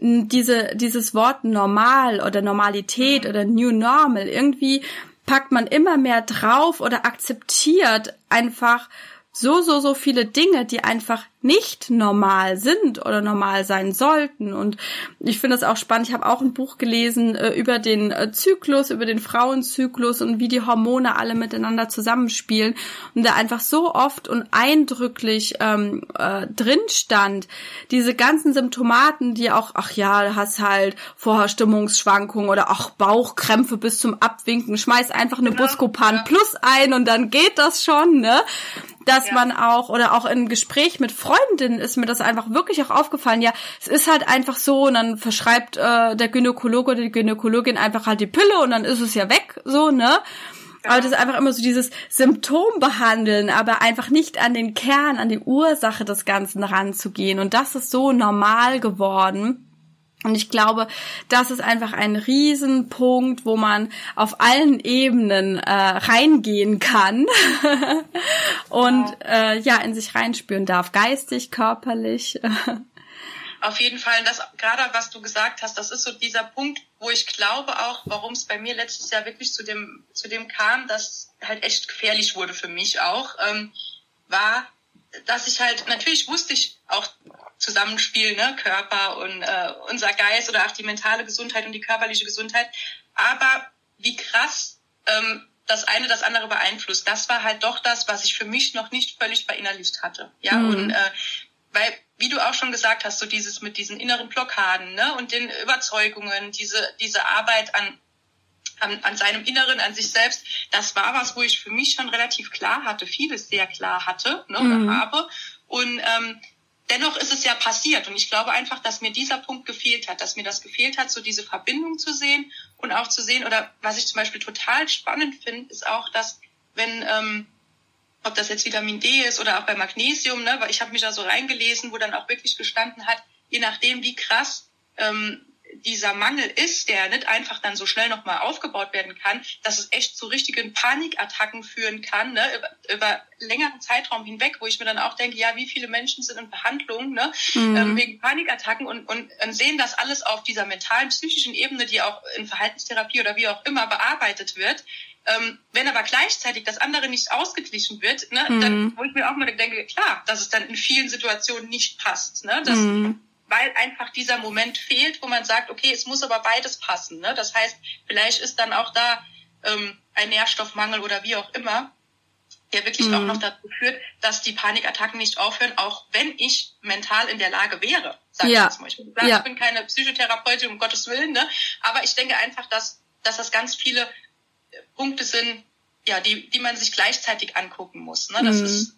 diese, dieses Wort normal oder Normalität oder New Normal. Irgendwie packt man immer mehr drauf oder akzeptiert einfach so, so, so viele Dinge, die einfach nicht normal sind oder normal sein sollten. Und ich finde es auch spannend. Ich habe auch ein Buch gelesen äh, über den äh, Zyklus, über den Frauenzyklus und wie die Hormone alle miteinander zusammenspielen. Und da einfach so oft und eindrücklich ähm, äh, drin stand, diese ganzen Symptomaten, die auch, ach ja, hast halt vorher Stimmungsschwankungen oder auch Bauchkrämpfe bis zum Abwinken, schmeiß einfach eine genau, Buscopan ja. plus ein und dann geht das schon, ne? Dass ja. man auch oder auch im Gespräch mit Freundinnen ist mir das einfach wirklich auch aufgefallen. Ja, es ist halt einfach so und dann verschreibt äh, der Gynäkologe oder die Gynäkologin einfach halt die Pille und dann ist es ja weg, so, ne? Aber das ist einfach immer so dieses Symptom behandeln, aber einfach nicht an den Kern, an die Ursache des Ganzen ranzugehen. Und das ist so normal geworden. Und ich glaube, das ist einfach ein Riesenpunkt, wo man auf allen Ebenen äh, reingehen kann [LAUGHS] und äh, ja in sich reinspüren darf, geistig, körperlich. [LAUGHS] auf jeden Fall, das gerade was du gesagt hast, das ist so dieser Punkt, wo ich glaube auch, warum es bei mir letztes Jahr wirklich zu dem zu dem kam, dass halt echt gefährlich wurde für mich auch, ähm, war, dass ich halt natürlich wusste ich auch Zusammenspiel, ne? Körper und äh, unser Geist oder auch die mentale Gesundheit und die körperliche Gesundheit. Aber wie krass ähm, das eine das andere beeinflusst, das war halt doch das, was ich für mich noch nicht völlig verinnerlicht hatte. Ja, mhm. und äh, weil, wie du auch schon gesagt hast, so dieses mit diesen inneren Blockaden ne, und den Überzeugungen, diese, diese Arbeit an, an, an seinem Inneren, an sich selbst, das war was, wo ich für mich schon relativ klar hatte, vieles sehr klar hatte ne, mhm. oder habe. Und ähm, dennoch ist es ja passiert. Und ich glaube einfach, dass mir dieser Punkt gefehlt hat, dass mir das gefehlt hat, so diese Verbindung zu sehen und auch zu sehen oder was ich zum Beispiel total spannend finde, ist auch, dass wenn ähm, ob das jetzt Vitamin D ist oder auch bei Magnesium, ne, weil ich habe mich da so reingelesen, wo dann auch wirklich gestanden hat, je nachdem wie krass ähm, dieser Mangel ist, der nicht einfach dann so schnell nochmal aufgebaut werden kann, dass es echt zu richtigen Panikattacken führen kann, ne, über, über längeren Zeitraum hinweg, wo ich mir dann auch denke, ja, wie viele Menschen sind in Behandlung, ne, mhm. ähm, wegen Panikattacken und, und, und sehen das alles auf dieser mentalen, psychischen Ebene, die auch in Verhaltenstherapie oder wie auch immer bearbeitet wird. Ähm, wenn aber gleichzeitig das andere nicht ausgeglichen wird, ne, mhm. dann, wo ich mir auch mal denke, klar, dass es dann in vielen Situationen nicht passt, ne, dass, mhm weil einfach dieser Moment fehlt, wo man sagt, okay, es muss aber beides passen. Ne? Das heißt, vielleicht ist dann auch da ähm, ein Nährstoffmangel oder wie auch immer, der wirklich mhm. auch noch dazu führt, dass die Panikattacken nicht aufhören, auch wenn ich mental in der Lage wäre, sage ja. ich jetzt mal. Ich, bin, ja. ich bin keine Psychotherapeutin, um Gottes Willen, ne? aber ich denke einfach, dass, dass das ganz viele Punkte sind, ja, die, die man sich gleichzeitig angucken muss. Ne? Das mhm. ist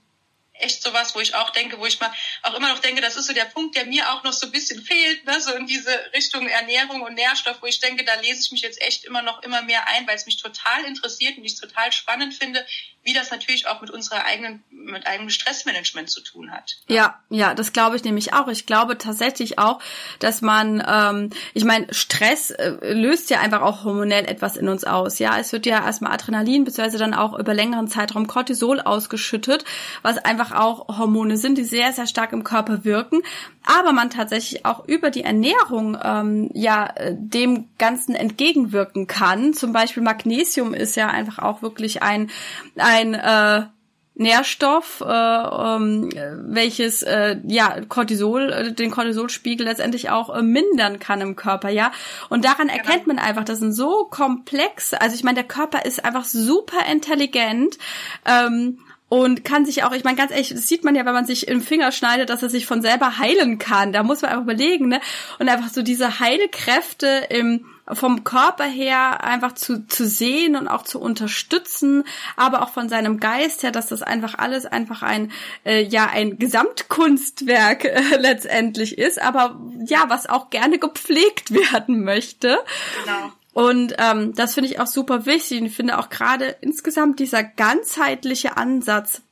echt sowas, wo ich auch denke, wo ich mal auch immer noch denke, das ist so der Punkt, der mir auch noch so ein bisschen fehlt, ne? so in diese Richtung Ernährung und Nährstoff, wo ich denke, da lese ich mich jetzt echt immer noch immer mehr ein, weil es mich total interessiert und ich es total spannend finde, wie das natürlich auch mit unserer eigenen, mit eigenem Stressmanagement zu tun hat. Ja, ja, das glaube ich nämlich auch. Ich glaube tatsächlich auch, dass man, ähm, ich meine, Stress äh, löst ja einfach auch hormonell etwas in uns aus. Ja, es wird ja erstmal Adrenalin beziehungsweise dann auch über längeren Zeitraum Cortisol ausgeschüttet, was einfach auch Hormone sind, die sehr, sehr stark im Körper wirken, aber man tatsächlich auch über die Ernährung ähm, ja äh, dem Ganzen entgegenwirken kann. Zum Beispiel Magnesium ist ja einfach auch wirklich ein ein äh, Nährstoff, äh, ähm, welches äh, ja Cortisol, äh, den Cortisolspiegel letztendlich auch äh, mindern kann im Körper, ja. Und daran genau. erkennt man einfach, das sind so komplex. Also ich meine, der Körper ist einfach super intelligent. Ähm, und kann sich auch, ich meine ganz ehrlich, das sieht man ja, wenn man sich im Finger schneidet, dass er sich von selber heilen kann. Da muss man einfach überlegen, ne? Und einfach so diese Heilkräfte im vom Körper her einfach zu, zu sehen und auch zu unterstützen, aber auch von seinem Geist her, dass das einfach alles einfach ein äh, ja ein Gesamtkunstwerk [LAUGHS] äh, letztendlich ist, aber ja, was auch gerne gepflegt [LAUGHS] werden möchte. Genau. Und ähm, das finde ich auch super wichtig. Ich finde auch gerade insgesamt dieser ganzheitliche Ansatz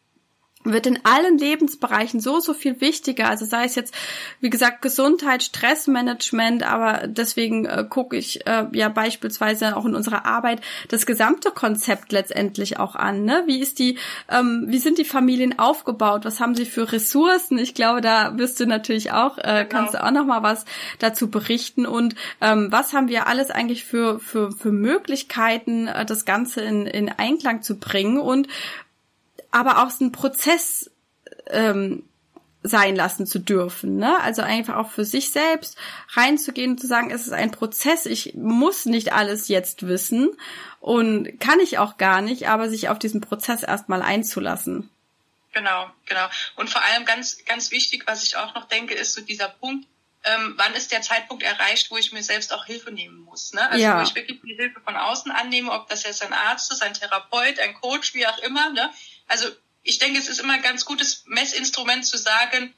wird in allen Lebensbereichen so, so viel wichtiger. Also sei es jetzt, wie gesagt, Gesundheit, Stressmanagement, aber deswegen äh, gucke ich äh, ja beispielsweise auch in unserer Arbeit das gesamte Konzept letztendlich auch an. Ne? Wie ist die, ähm, wie sind die Familien aufgebaut? Was haben sie für Ressourcen? Ich glaube, da wirst du natürlich auch, äh, genau. kannst du auch noch mal was dazu berichten. Und ähm, was haben wir alles eigentlich für, für, für Möglichkeiten, äh, das Ganze in, in Einklang zu bringen? Und aber auch einen Prozess ähm, sein lassen zu dürfen. Ne? Also einfach auch für sich selbst reinzugehen und zu sagen, es ist ein Prozess, ich muss nicht alles jetzt wissen und kann ich auch gar nicht, aber sich auf diesen Prozess erstmal einzulassen. Genau, genau. Und vor allem ganz, ganz wichtig, was ich auch noch denke, ist so dieser Punkt, ähm, wann ist der Zeitpunkt erreicht, wo ich mir selbst auch Hilfe nehmen muss. Ne? Also ja. wo ich wirklich die Hilfe von außen annehme, ob das jetzt ein Arzt ist, ein Therapeut, ein Coach, wie auch immer. Ne? Also ich denke, es ist immer ein ganz gutes Messinstrument zu sagen,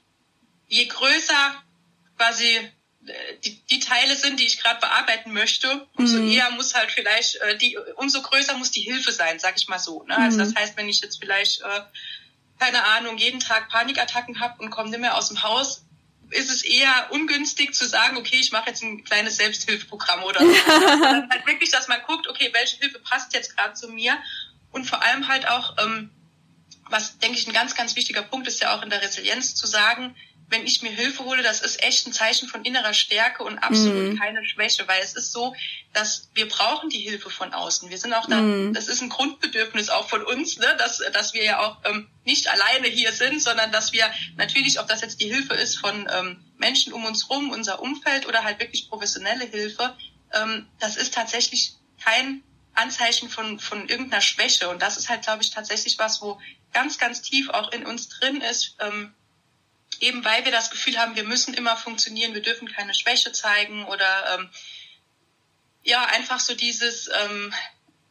je größer quasi äh, die, die Teile sind, die ich gerade bearbeiten möchte, umso mhm. eher muss halt vielleicht äh, die, umso größer muss die Hilfe sein, sag ich mal so. Ne? Also mhm. das heißt, wenn ich jetzt vielleicht äh, keine Ahnung jeden Tag Panikattacken habe und komme nicht mehr aus dem Haus, ist es eher ungünstig zu sagen, okay, ich mache jetzt ein kleines Selbsthilfeprogramm oder so. [LAUGHS] Halt wirklich, dass man guckt, okay, welche Hilfe passt jetzt gerade zu mir und vor allem halt auch ähm, was, denke ich, ein ganz, ganz wichtiger Punkt ist ja auch in der Resilienz zu sagen, wenn ich mir Hilfe hole, das ist echt ein Zeichen von innerer Stärke und absolut mhm. keine Schwäche, weil es ist so, dass wir brauchen die Hilfe von außen. Wir sind auch da, mhm. das ist ein Grundbedürfnis auch von uns, ne, dass, dass wir ja auch ähm, nicht alleine hier sind, sondern dass wir natürlich, ob das jetzt die Hilfe ist von ähm, Menschen um uns rum, unser Umfeld oder halt wirklich professionelle Hilfe, ähm, das ist tatsächlich kein Anzeichen von, von irgendeiner Schwäche. Und das ist halt, glaube ich, tatsächlich was, wo ganz, ganz tief auch in uns drin ist, ähm, eben weil wir das Gefühl haben, wir müssen immer funktionieren, wir dürfen keine Schwäche zeigen oder ähm, ja, einfach so dieses, ähm,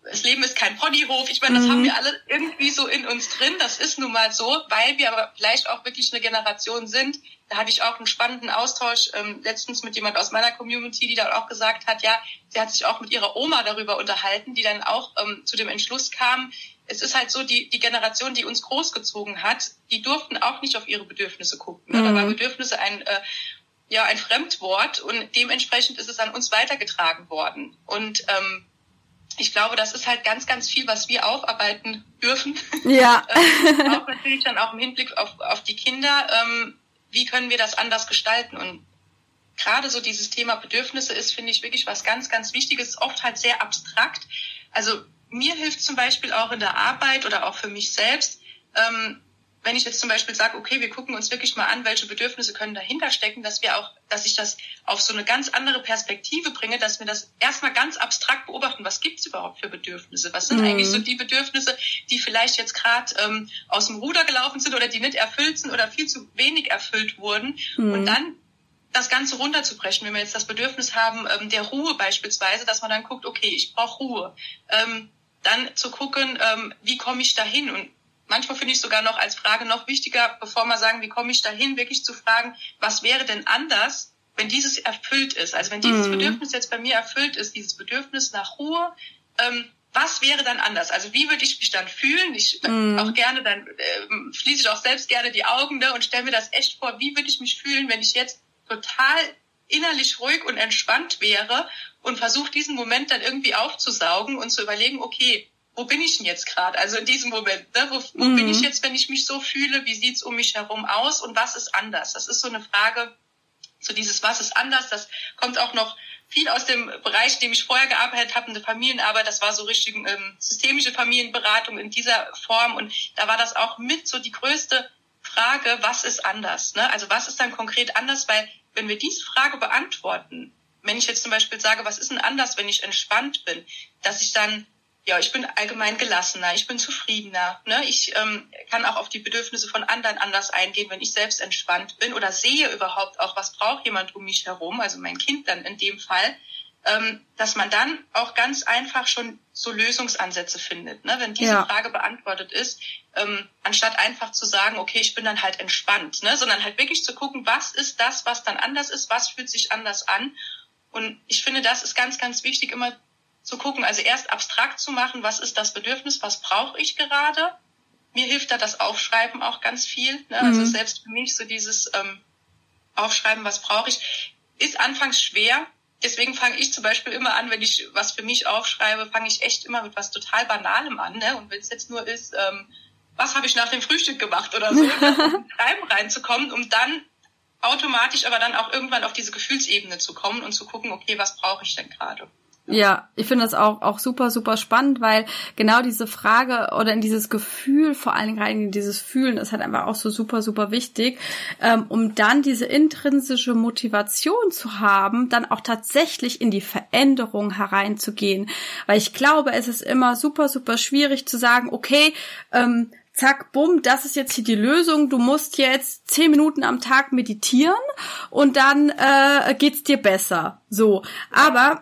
das Leben ist kein Ponyhof. Ich meine, das mhm. haben wir alle irgendwie so in uns drin. Das ist nun mal so, weil wir aber vielleicht auch wirklich eine Generation sind. Da hatte ich auch einen spannenden Austausch ähm, letztens mit jemand aus meiner Community, die dann auch gesagt hat, ja, sie hat sich auch mit ihrer Oma darüber unterhalten, die dann auch ähm, zu dem Entschluss kam, es ist halt so, die, die Generation, die uns großgezogen hat, die durften auch nicht auf ihre Bedürfnisse gucken. Mhm. Da war Bedürfnisse ein, äh, ja, ein Fremdwort und dementsprechend ist es an uns weitergetragen worden. Und ähm, ich glaube, das ist halt ganz, ganz viel, was wir aufarbeiten dürfen. Ja. [LAUGHS] ähm, auch natürlich dann auch im Hinblick auf, auf die Kinder. Ähm, wie können wir das anders gestalten? Und gerade so dieses Thema Bedürfnisse ist, finde ich, wirklich was ganz, ganz Wichtiges, oft halt sehr abstrakt. Also mir hilft zum Beispiel auch in der Arbeit oder auch für mich selbst, ähm, wenn ich jetzt zum Beispiel sage, okay, wir gucken uns wirklich mal an, welche Bedürfnisse können dahinter stecken, dass wir auch, dass ich das auf so eine ganz andere Perspektive bringe, dass wir das erstmal ganz abstrakt beobachten, was gibt's überhaupt für Bedürfnisse? Was sind mhm. eigentlich so die Bedürfnisse, die vielleicht jetzt gerade ähm, aus dem Ruder gelaufen sind oder die nicht erfüllt sind oder viel zu wenig erfüllt wurden? Mhm. Und dann das Ganze runterzubrechen, wenn wir jetzt das Bedürfnis haben, ähm, der Ruhe beispielsweise, dass man dann guckt, okay, ich brauche Ruhe. Ähm, dann zu gucken, ähm, wie komme ich dahin? Und manchmal finde ich sogar noch als Frage noch wichtiger, bevor wir sagen, wie komme ich dahin, wirklich zu fragen, was wäre denn anders, wenn dieses erfüllt ist? Also wenn dieses mhm. Bedürfnis jetzt bei mir erfüllt ist, dieses Bedürfnis nach Ruhe, ähm, was wäre dann anders? Also wie würde ich mich dann fühlen? Ich mhm. auch gerne, dann äh, schließe ich auch selbst gerne die Augen ne, und stelle mir das echt vor, wie würde ich mich fühlen, wenn ich jetzt total innerlich ruhig und entspannt wäre und versuche diesen Moment dann irgendwie aufzusaugen und zu überlegen, okay, wo bin ich denn jetzt gerade? Also in diesem Moment, ne? wo, wo mhm. bin ich jetzt, wenn ich mich so fühle? Wie sieht's um mich herum aus und was ist anders? Das ist so eine Frage, so dieses Was ist anders, das kommt auch noch viel aus dem Bereich, in dem ich vorher gearbeitet habe, eine Familienarbeit, das war so richtig ähm, systemische Familienberatung in dieser Form und da war das auch mit so die größte Frage, was ist anders? Ne? Also was ist dann konkret anders? Weil wenn wir diese Frage beantworten, wenn ich jetzt zum Beispiel sage, was ist denn anders, wenn ich entspannt bin, dass ich dann ja, ich bin allgemein gelassener, ich bin zufriedener. Ne? Ich ähm, kann auch auf die Bedürfnisse von anderen anders eingehen, wenn ich selbst entspannt bin oder sehe überhaupt auch, was braucht jemand um mich herum, also mein Kind dann in dem Fall, ähm, dass man dann auch ganz einfach schon so Lösungsansätze findet. Ne? Wenn diese ja. Frage beantwortet ist, ähm, anstatt einfach zu sagen, okay, ich bin dann halt entspannt, ne? sondern halt wirklich zu gucken, was ist das, was dann anders ist, was fühlt sich anders an. Und ich finde, das ist ganz, ganz wichtig, immer zu gucken, also erst abstrakt zu machen, was ist das Bedürfnis, was brauche ich gerade. Mir hilft da das Aufschreiben auch ganz viel. Ne? Also mhm. Also selbst für mich so dieses ähm, Aufschreiben, was brauche ich, ist anfangs schwer. Deswegen fange ich zum Beispiel immer an, wenn ich was für mich aufschreibe, fange ich echt immer mit was total Banalem an. Ne? Und wenn es jetzt nur ist, ähm, was habe ich nach dem Frühstück gemacht oder so, [LAUGHS] um Schreiben reinzukommen, um dann automatisch aber dann auch irgendwann auf diese Gefühlsebene zu kommen und zu gucken, okay, was brauche ich denn gerade? Ja, ich finde das auch, auch super, super spannend, weil genau diese Frage oder in dieses Gefühl, vor allen Dingen rein in dieses Fühlen, ist halt einfach auch so super, super wichtig, ähm, um dann diese intrinsische Motivation zu haben, dann auch tatsächlich in die Veränderung hereinzugehen. Weil ich glaube, es ist immer super, super schwierig zu sagen, okay, ähm, zack, bumm, das ist jetzt hier die Lösung. Du musst jetzt zehn Minuten am Tag meditieren und dann äh, geht's dir besser. So, aber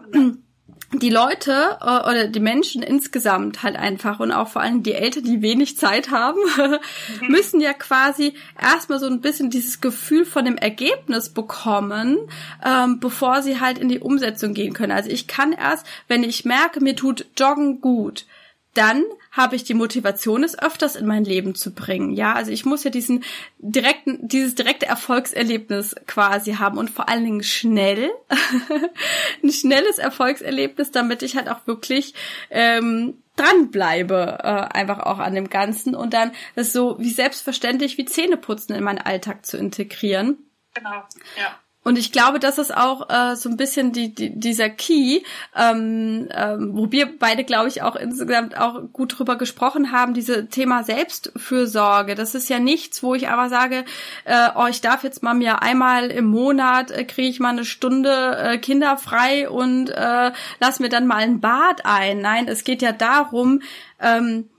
die Leute äh, oder die Menschen insgesamt halt einfach und auch vor allem die Eltern, die wenig Zeit haben, [LAUGHS] mhm. müssen ja quasi erstmal so ein bisschen dieses Gefühl von dem Ergebnis bekommen, ähm, bevor sie halt in die Umsetzung gehen können. Also ich kann erst, wenn ich merke, mir tut Joggen gut, dann habe ich die Motivation, es öfters in mein Leben zu bringen. Ja, also ich muss ja diesen direkten, dieses direkte Erfolgserlebnis quasi haben und vor allen Dingen schnell, [LAUGHS] ein schnelles Erfolgserlebnis, damit ich halt auch wirklich ähm, dranbleibe, äh, einfach auch an dem Ganzen und dann das so wie selbstverständlich wie Zähneputzen in meinen Alltag zu integrieren. Genau, ja. Und ich glaube, das ist auch äh, so ein bisschen die, die, dieser Key, ähm, ähm, wo wir beide, glaube ich, auch insgesamt auch gut drüber gesprochen haben, diese Thema Selbstfürsorge. Das ist ja nichts, wo ich aber sage, äh, oh, ich darf jetzt mal mir einmal im Monat äh, kriege ich mal eine Stunde äh, kinderfrei und äh, lass mir dann mal ein Bad ein. Nein, es geht ja darum, ähm,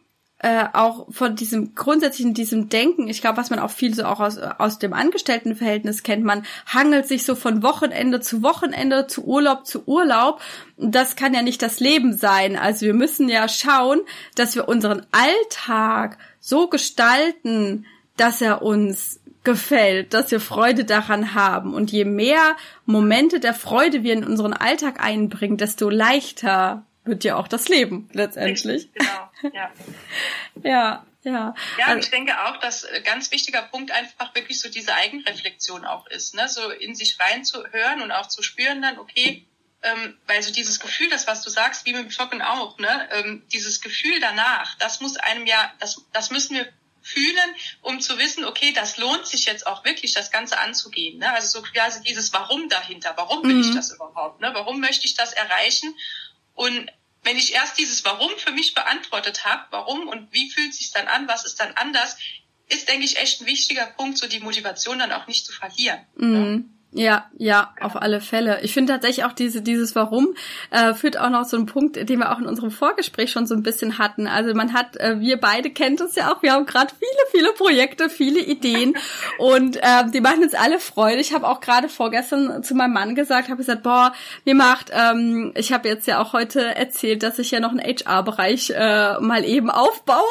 äh, auch von diesem grundsätzlichen diesem Denken, ich glaube, was man auch viel so auch aus, aus dem Angestelltenverhältnis kennt, man hangelt sich so von Wochenende zu Wochenende, zu Urlaub zu Urlaub. Das kann ja nicht das Leben sein. Also wir müssen ja schauen, dass wir unseren Alltag so gestalten, dass er uns gefällt, dass wir Freude daran haben. Und je mehr Momente der Freude wir in unseren Alltag einbringen, desto leichter wird ja auch das Leben letztendlich. Genau, ja. [LAUGHS] ja, ja. Ja, und ich denke auch, dass ein ganz wichtiger Punkt einfach wirklich so diese Eigenreflexion auch ist, ne? so in sich reinzuhören und auch zu spüren dann, okay, ähm, weil so dieses Gefühl, das was du sagst, wie mit dem Joggen auch, ne, ähm, dieses Gefühl danach, das muss einem ja, das, das müssen wir fühlen, um zu wissen, okay, das lohnt sich jetzt auch wirklich, das Ganze anzugehen. Ne? Also so quasi dieses Warum dahinter, warum will mhm. ich das überhaupt, ne? warum möchte ich das erreichen und wenn ich erst dieses Warum für mich beantwortet habe, warum und wie fühlt sich dann an, was ist dann anders, ist, denke ich, echt ein wichtiger Punkt, so die Motivation dann auch nicht zu verlieren. Mhm. Ja, ja, auf alle Fälle. Ich finde tatsächlich auch diese, dieses Warum äh, führt auch noch so einen Punkt, den wir auch in unserem Vorgespräch schon so ein bisschen hatten. Also man hat, äh, wir beide kennt es ja auch, wir haben gerade viele, viele Projekte, viele Ideen [LAUGHS] und äh, die machen uns alle Freude. Ich habe auch gerade vorgestern zu meinem Mann gesagt, habe gesagt, boah, mir macht, ähm, ich habe jetzt ja auch heute erzählt, dass ich ja noch einen HR-Bereich äh, mal eben aufbaue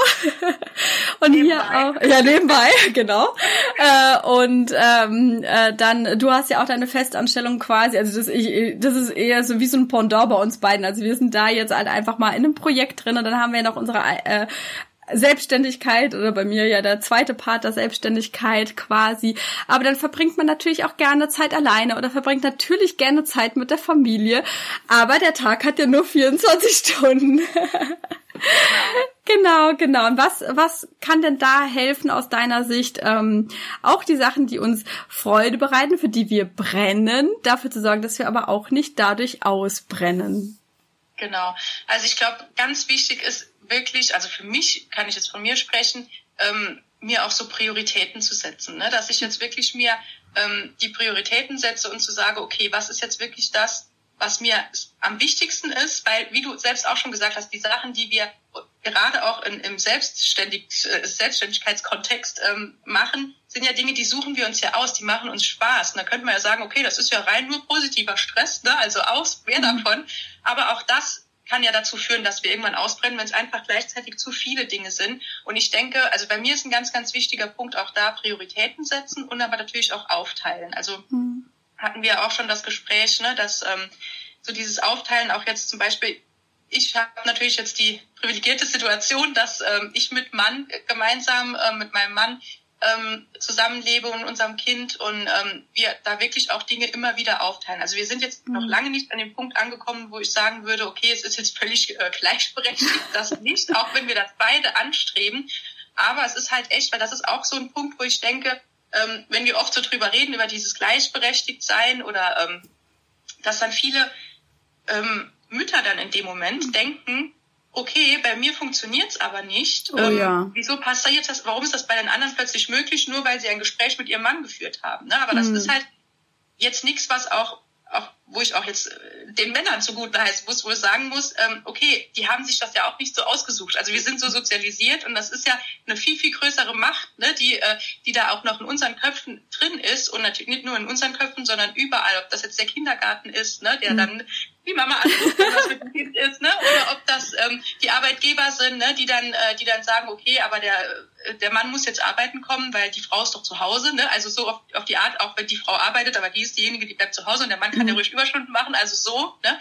[LAUGHS] und nebenbei. hier auch, ja nebenbei, [LAUGHS] genau. Äh, und ähm, äh, dann, du hast hast ja auch deine Festanstellung quasi, also das, ich, das ist eher so wie so ein Pendant bei uns beiden. Also wir sind da jetzt halt einfach mal in einem Projekt drin und dann haben wir noch unsere äh, Selbstständigkeit oder bei mir ja der zweite Part der Selbstständigkeit quasi. Aber dann verbringt man natürlich auch gerne Zeit alleine oder verbringt natürlich gerne Zeit mit der Familie. Aber der Tag hat ja nur 24 Stunden. Genau, genau. Und was, was kann denn da helfen aus deiner Sicht? Ähm, auch die Sachen, die uns Freude bereiten, für die wir brennen, dafür zu sorgen, dass wir aber auch nicht dadurch ausbrennen. Genau. Also ich glaube, ganz wichtig ist wirklich, also für mich kann ich jetzt von mir sprechen, ähm, mir auch so Prioritäten zu setzen, ne? dass ich jetzt wirklich mir ähm, die Prioritäten setze und zu sagen, okay, was ist jetzt wirklich das, was mir am wichtigsten ist, weil, wie du selbst auch schon gesagt hast, die Sachen, die wir gerade auch in, im Selbstständig, äh, Selbstständigkeitskontext ähm, machen, sind ja Dinge, die suchen wir uns ja aus, die machen uns Spaß. Und da könnte man ja sagen, okay, das ist ja rein nur positiver Stress, ne? also aus, wer mhm. davon. Aber auch das kann ja dazu führen, dass wir irgendwann ausbrennen, wenn es einfach gleichzeitig zu viele Dinge sind. Und ich denke, also bei mir ist ein ganz, ganz wichtiger Punkt auch da Prioritäten setzen und aber natürlich auch aufteilen. Also mhm. hatten wir auch schon das Gespräch, ne, dass ähm, so dieses Aufteilen auch jetzt zum Beispiel ich habe natürlich jetzt die privilegierte Situation, dass ähm, ich mit Mann gemeinsam äh, mit meinem Mann ähm, zusammenlebe und unserem Kind und ähm, wir da wirklich auch Dinge immer wieder aufteilen. Also wir sind jetzt mhm. noch lange nicht an dem Punkt angekommen, wo ich sagen würde, okay, es ist jetzt völlig äh, gleichberechtigt, [LAUGHS] das nicht, auch wenn wir das beide anstreben. Aber es ist halt echt, weil das ist auch so ein Punkt, wo ich denke, ähm, wenn wir oft so drüber reden, über dieses gleichberechtigt sein oder ähm, dass dann viele ähm, Mütter dann in dem Moment mhm. denken, okay, bei mir funktioniert's aber nicht. Oh, ähm, ja. Wieso passiert das? Warum ist das bei den anderen plötzlich möglich? Nur weil sie ein Gespräch mit ihrem Mann geführt haben. Ne? Aber das mhm. ist halt jetzt nichts, was auch auch, wo ich auch jetzt äh, den Männern zugute heißt, muss, wo ich sagen muss, ähm, okay, die haben sich das ja auch nicht so ausgesucht. Also wir sind so sozialisiert und das ist ja eine viel, viel größere Macht, ne, die, äh, die da auch noch in unseren Köpfen drin ist und natürlich nicht nur in unseren Köpfen, sondern überall, ob das jetzt der Kindergarten ist, ne, der mhm. dann die Mama anruft, wenn das mit dem Kind ist, ne? Oder ob das ähm, die Arbeitgeber sind, ne, die dann, äh, die dann sagen, okay, aber der, äh, der Mann muss jetzt arbeiten kommen, weil die Frau ist doch zu Hause, ne? Also so auf, auf die Art, auch wenn die Frau arbeitet, aber die ist diejenige, die bleibt zu Hause und der Mann kann ja mhm. ruhig Überstunden machen, also so, ne?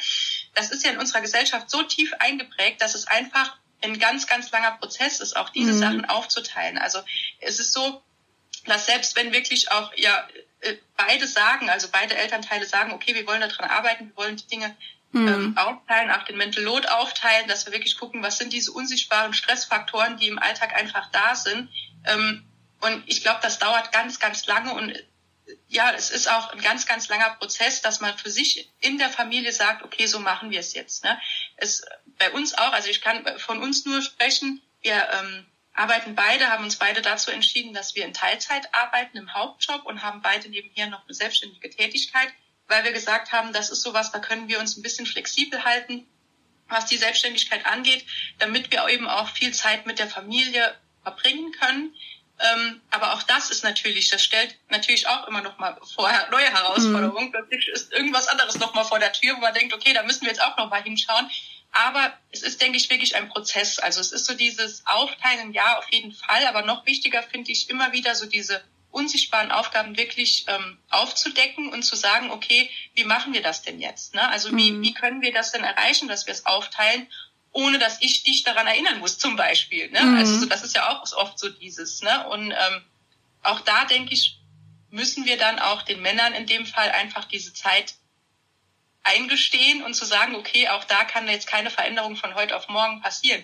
Das ist ja in unserer Gesellschaft so tief eingeprägt, dass es einfach ein ganz, ganz langer Prozess ist, auch diese mhm. Sachen aufzuteilen. Also es ist so, dass selbst wenn wirklich auch ja äh, beide sagen, also beide Elternteile sagen, okay, wir wollen daran arbeiten, wir wollen die Dinge mhm. ähm, aufteilen, auch den Mental Load aufteilen, dass wir wirklich gucken, was sind diese unsichtbaren Stressfaktoren, die im Alltag einfach da sind. Ähm, und ich glaube, das dauert ganz, ganz lange und ja, es ist auch ein ganz, ganz langer Prozess, dass man für sich in der Familie sagt, okay, so machen wir es jetzt. Ne? Es bei uns auch, also ich kann von uns nur sprechen, wir ähm, arbeiten beide, haben uns beide dazu entschieden, dass wir in Teilzeit arbeiten im Hauptjob und haben beide nebenher noch eine selbstständige Tätigkeit, weil wir gesagt haben, das ist sowas, da können wir uns ein bisschen flexibel halten, was die Selbstständigkeit angeht, damit wir eben auch viel Zeit mit der Familie verbringen können. Ähm, aber auch das ist natürlich, das stellt natürlich auch immer noch mal vor neue Herausforderungen. Mhm. Plötzlich ist irgendwas anderes noch mal vor der Tür, wo man denkt, okay, da müssen wir jetzt auch noch mal hinschauen. Aber es ist, denke ich, wirklich ein Prozess. Also es ist so dieses Aufteilen, ja, auf jeden Fall. Aber noch wichtiger finde ich immer wieder so diese unsichtbaren Aufgaben wirklich ähm, aufzudecken und zu sagen, okay, wie machen wir das denn jetzt? Ne? Also wie, mhm. wie können wir das denn erreichen, dass wir es aufteilen, ohne dass ich dich daran erinnern muss, zum Beispiel. Ne? Mhm. Also so, das ist ja auch oft so dieses. Ne? Und ähm, auch da denke ich, müssen wir dann auch den Männern in dem Fall einfach diese Zeit eingestehen und zu sagen, okay, auch da kann jetzt keine Veränderung von heute auf morgen passieren.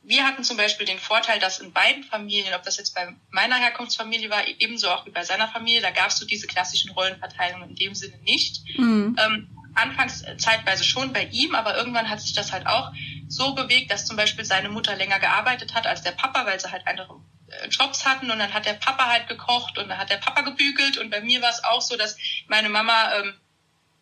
Wir hatten zum Beispiel den Vorteil, dass in beiden Familien, ob das jetzt bei meiner Herkunftsfamilie war, ebenso auch wie bei seiner Familie, da gab es so diese klassischen Rollenverteilungen in dem Sinne nicht. Mhm. Ähm, anfangs zeitweise schon bei ihm, aber irgendwann hat sich das halt auch so bewegt, dass zum Beispiel seine Mutter länger gearbeitet hat als der Papa, weil sie halt andere Jobs hatten und dann hat der Papa halt gekocht und dann hat der Papa gebügelt und bei mir war es auch so, dass meine Mama ähm,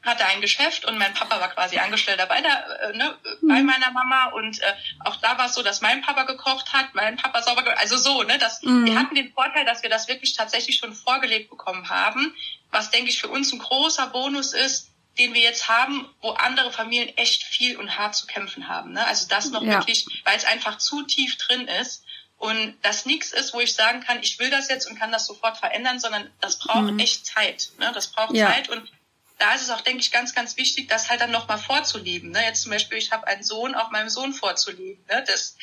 hatte ein Geschäft und mein Papa war quasi Angestellter bei, der, äh, ne, mhm. bei meiner Mama und äh, auch da war es so, dass mein Papa gekocht hat, mein Papa sauber gemacht, also so, ne, dass mhm. wir hatten den Vorteil, dass wir das wirklich tatsächlich schon vorgelegt bekommen haben, was denke ich für uns ein großer Bonus ist, den wir jetzt haben, wo andere Familien echt viel und hart zu kämpfen haben. Ne? Also das noch ja. wirklich, weil es einfach zu tief drin ist und das nichts ist, wo ich sagen kann, ich will das jetzt und kann das sofort verändern, sondern das braucht mhm. echt Zeit. Ne? Das braucht ja. Zeit und da ist es auch, denke ich, ganz, ganz wichtig, das halt dann nochmal vorzuleben. Ne? Jetzt zum Beispiel, ich habe einen Sohn, auch meinem Sohn vorzuleben. Ne? Das,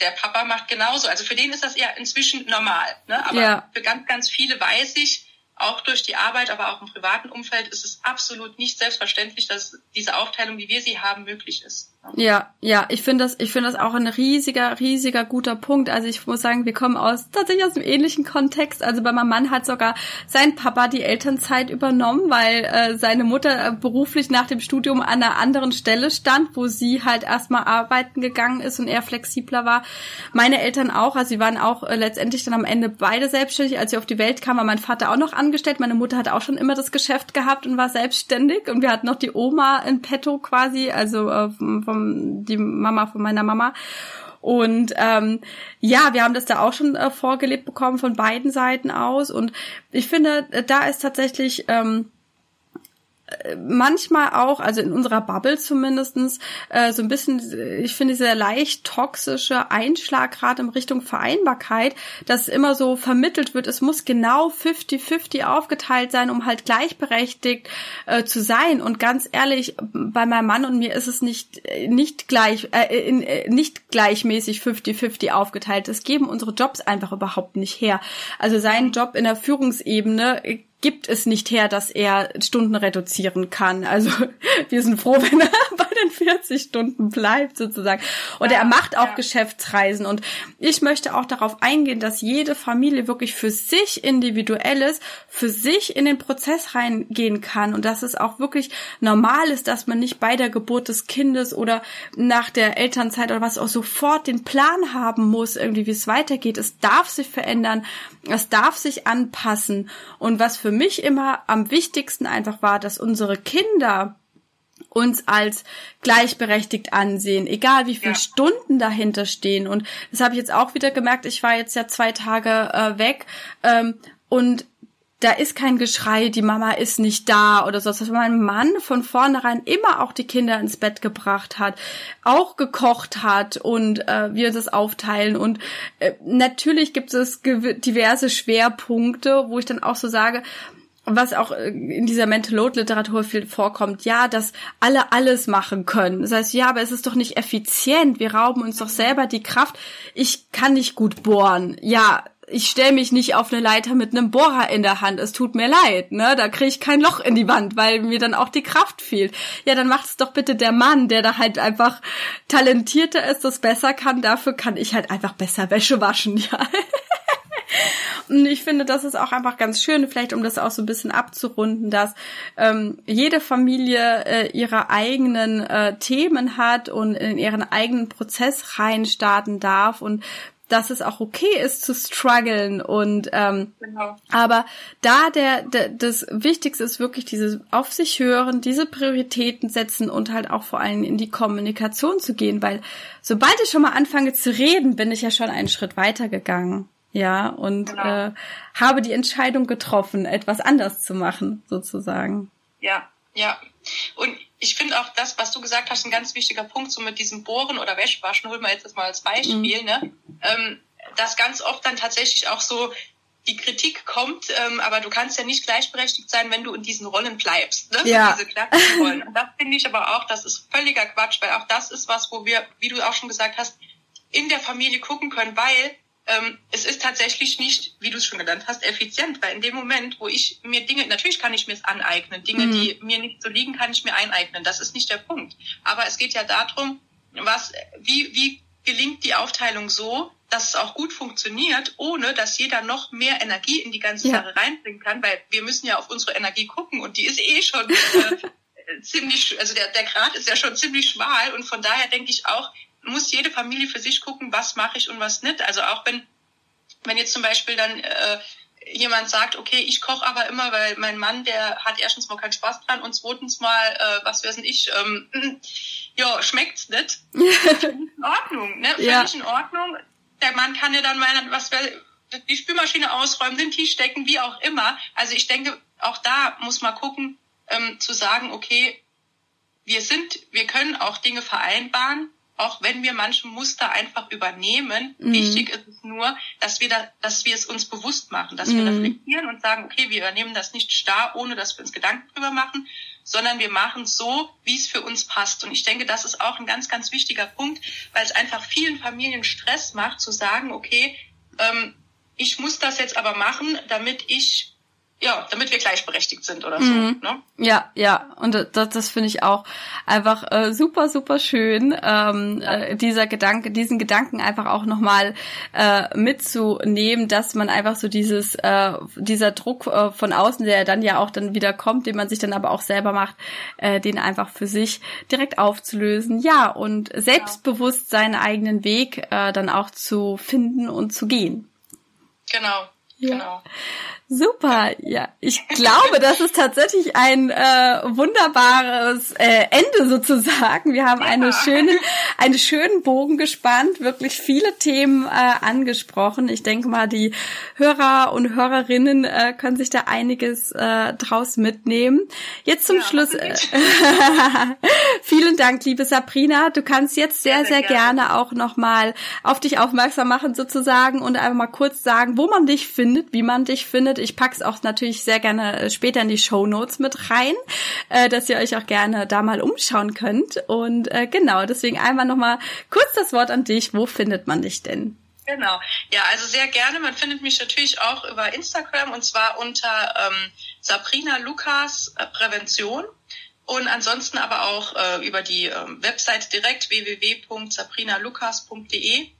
der Papa macht genauso. Also für den ist das ja inzwischen normal. Ne? Aber ja. für ganz, ganz viele weiß ich, auch durch die Arbeit, aber auch im privaten Umfeld ist es absolut nicht selbstverständlich, dass diese Aufteilung, wie wir sie haben, möglich ist. Ja, ja, ich finde das, ich finde das auch ein riesiger, riesiger guter Punkt. Also ich muss sagen, wir kommen aus tatsächlich aus einem ähnlichen Kontext. Also bei meinem Mann hat sogar sein Papa die Elternzeit übernommen, weil äh, seine Mutter äh, beruflich nach dem Studium an einer anderen Stelle stand, wo sie halt erstmal arbeiten gegangen ist und er flexibler war. Meine Eltern auch, also sie waren auch äh, letztendlich dann am Ende beide selbstständig. Als sie auf die Welt kam, war mein Vater auch noch angestellt. Meine Mutter hat auch schon immer das Geschäft gehabt und war selbstständig. Und wir hatten noch die Oma in petto quasi, also äh, vom die Mama von meiner Mama. Und ähm, ja, wir haben das da auch schon äh, vorgelebt bekommen von beiden Seiten aus. Und ich finde, da ist tatsächlich ähm, manchmal auch, also in unserer Bubble zumindestens, äh, so ein bisschen, ich finde, dieser leicht toxische Einschlag gerade in Richtung Vereinbarkeit, dass immer so vermittelt wird, es muss genau 50-50 aufgeteilt sein, um halt gleichberechtigt äh, zu sein. Und ganz ehrlich, bei meinem Mann und mir ist es nicht, nicht gleich, äh, in, äh, nicht gleichmäßig 50-50 aufgeteilt. Das geben unsere Jobs einfach überhaupt nicht her. Also sein Job in der Führungsebene gibt es nicht her, dass er Stunden reduzieren kann. Also [LAUGHS] wir sind froh, wenn er [LAUGHS] bei den 40 Stunden bleibt sozusagen. Und ja, er macht auch ja. Geschäftsreisen. Und ich möchte auch darauf eingehen, dass jede Familie wirklich für sich individuell ist, für sich in den Prozess reingehen kann und dass es auch wirklich normal ist, dass man nicht bei der Geburt des Kindes oder nach der Elternzeit oder was auch sofort den Plan haben muss, irgendwie wie es weitergeht. Es darf sich verändern, es darf sich anpassen. Und was für mich immer am wichtigsten einfach war, dass unsere Kinder uns als gleichberechtigt ansehen, egal wie viele ja. Stunden dahinter stehen. Und das habe ich jetzt auch wieder gemerkt. Ich war jetzt ja zwei Tage äh, weg ähm, und da ist kein Geschrei, die Mama ist nicht da oder so. Dass mein Mann von vornherein immer auch die Kinder ins Bett gebracht hat, auch gekocht hat und äh, wir das aufteilen. Und äh, natürlich gibt es diverse Schwerpunkte, wo ich dann auch so sage, was auch äh, in dieser Mental Load Literatur viel vorkommt, ja, dass alle alles machen können. Das heißt, ja, aber es ist doch nicht effizient. Wir rauben uns doch selber die Kraft. Ich kann nicht gut bohren. Ja, ich stelle mich nicht auf eine Leiter mit einem Bohrer in der Hand. Es tut mir leid, ne? Da kriege ich kein Loch in die Wand, weil mir dann auch die Kraft fehlt. Ja, dann macht es doch bitte der Mann, der da halt einfach talentierter ist, das besser kann. Dafür kann ich halt einfach besser Wäsche waschen, [LAUGHS] ja. Und ich finde, das ist auch einfach ganz schön, vielleicht um das auch so ein bisschen abzurunden, dass ähm, jede Familie äh, ihre eigenen äh, Themen hat und in ihren eigenen Prozess reinstarten darf und dass es auch okay ist zu strugglen und ähm, genau. aber da der, der das Wichtigste ist wirklich dieses auf sich hören, diese Prioritäten setzen und halt auch vor allem in die Kommunikation zu gehen, weil sobald ich schon mal anfange zu reden, bin ich ja schon einen Schritt weiter gegangen. Ja, und genau. äh, habe die Entscheidung getroffen, etwas anders zu machen, sozusagen. Ja, ja. Und ich finde auch das, was du gesagt hast, ein ganz wichtiger Punkt, so mit diesem Bohren oder Wäschwaschen, holen wir jetzt das mal als Beispiel, mhm. ne? Ähm, dass ganz oft dann tatsächlich auch so die Kritik kommt, ähm, aber du kannst ja nicht gleichberechtigt sein, wenn du in diesen Rollen bleibst, ne? Ja. Diese klassischen Rollen. Und das finde ich aber auch, das ist völliger Quatsch, weil auch das ist was, wo wir, wie du auch schon gesagt hast, in der Familie gucken können, weil ähm, es ist tatsächlich nicht, wie du es schon genannt hast, effizient, weil in dem Moment, wo ich mir Dinge, natürlich kann ich mir es aneignen, Dinge, mhm. die mir nicht so liegen, kann ich mir eineignen. Das ist nicht der Punkt. Aber es geht ja darum, was, wie, wie gelingt die Aufteilung so, dass es auch gut funktioniert, ohne dass jeder noch mehr Energie in die ganze ja. Sache reinbringen kann, weil wir müssen ja auf unsere Energie gucken und die ist eh schon [LAUGHS] äh, ziemlich, also der, der Grad ist ja schon ziemlich schmal und von daher denke ich auch, muss jede Familie für sich gucken, was mache ich und was nicht. Also auch wenn, wenn jetzt zum Beispiel dann äh, jemand sagt, okay, ich koche aber immer, weil mein Mann, der hat erstens mal keinen Spaß dran und zweitens mal, äh, was weiß ich, ähm, [LAUGHS] ja, schmeckt's [LAUGHS] nicht. in Ordnung, ne? Völlig ja. in Ordnung. Der Mann kann ja dann mal, was die Spülmaschine ausräumen, den Tisch decken, wie auch immer. Also ich denke, auch da muss man gucken, ähm, zu sagen, okay, wir sind, wir können auch Dinge vereinbaren, auch wenn wir manche Muster einfach übernehmen. Mhm. Wichtig ist es nur, dass wir da, dass wir es uns bewusst machen, dass mhm. wir reflektieren und sagen, okay, wir übernehmen das nicht starr, ohne dass wir uns Gedanken drüber machen, sondern wir machen es so, wie es für uns passt. Und ich denke, das ist auch ein ganz, ganz wichtiger Punkt, weil es einfach vielen Familien Stress macht, zu sagen, okay, ähm, ich muss das jetzt aber machen, damit ich ja, damit wir gleichberechtigt sind oder so. Mhm. Ne? Ja, ja, und das, das finde ich auch einfach äh, super, super schön, ähm, äh, dieser Gedanke, diesen Gedanken einfach auch nochmal äh, mitzunehmen, dass man einfach so dieses, äh, dieser Druck äh, von außen, der dann ja auch dann wieder kommt, den man sich dann aber auch selber macht, äh, den einfach für sich direkt aufzulösen. Ja, und selbstbewusst seinen eigenen Weg äh, dann auch zu finden und zu gehen. Genau, ja. genau. Super, ja. Ich glaube, das ist tatsächlich ein äh, wunderbares äh, Ende sozusagen. Wir haben ja. eine schöne, einen schönen Bogen gespannt, wirklich viele Themen äh, angesprochen. Ich denke mal, die Hörer und Hörerinnen äh, können sich da einiges äh, draus mitnehmen. Jetzt zum ja, Schluss. Äh, [LAUGHS] vielen Dank, liebe Sabrina. Du kannst jetzt sehr, sehr, sehr, sehr gerne. gerne auch nochmal auf dich aufmerksam machen sozusagen und einfach mal kurz sagen, wo man dich findet, wie man dich findet ich pack's auch natürlich sehr gerne äh, später in die Show Notes mit rein, äh, dass ihr euch auch gerne da mal umschauen könnt. Und äh, genau, deswegen einmal nochmal kurz das Wort an dich. Wo findet man dich denn? Genau. Ja, also sehr gerne. Man findet mich natürlich auch über Instagram und zwar unter ähm, Sabrina Lukas äh, Prävention. Und ansonsten aber auch äh, über die ähm, Website direkt www.sabrinalukas.de.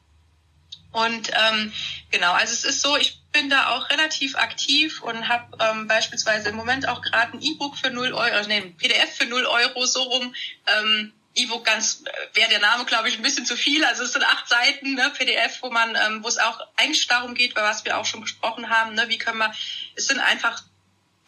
Und ähm, genau, also es ist so, ich bin da auch relativ aktiv und habe ähm, beispielsweise im Moment auch gerade ein E-Book für 0 Euro, also nee, ein PDF für 0 Euro so rum. Ähm, E-Book ganz, äh, wäre der Name, glaube ich, ein bisschen zu viel. Also es sind acht Seiten, ne, PDF, wo man, ähm, wo es auch eigentlich darum geht, was wir auch schon besprochen haben, ne, wie können wir, es sind einfach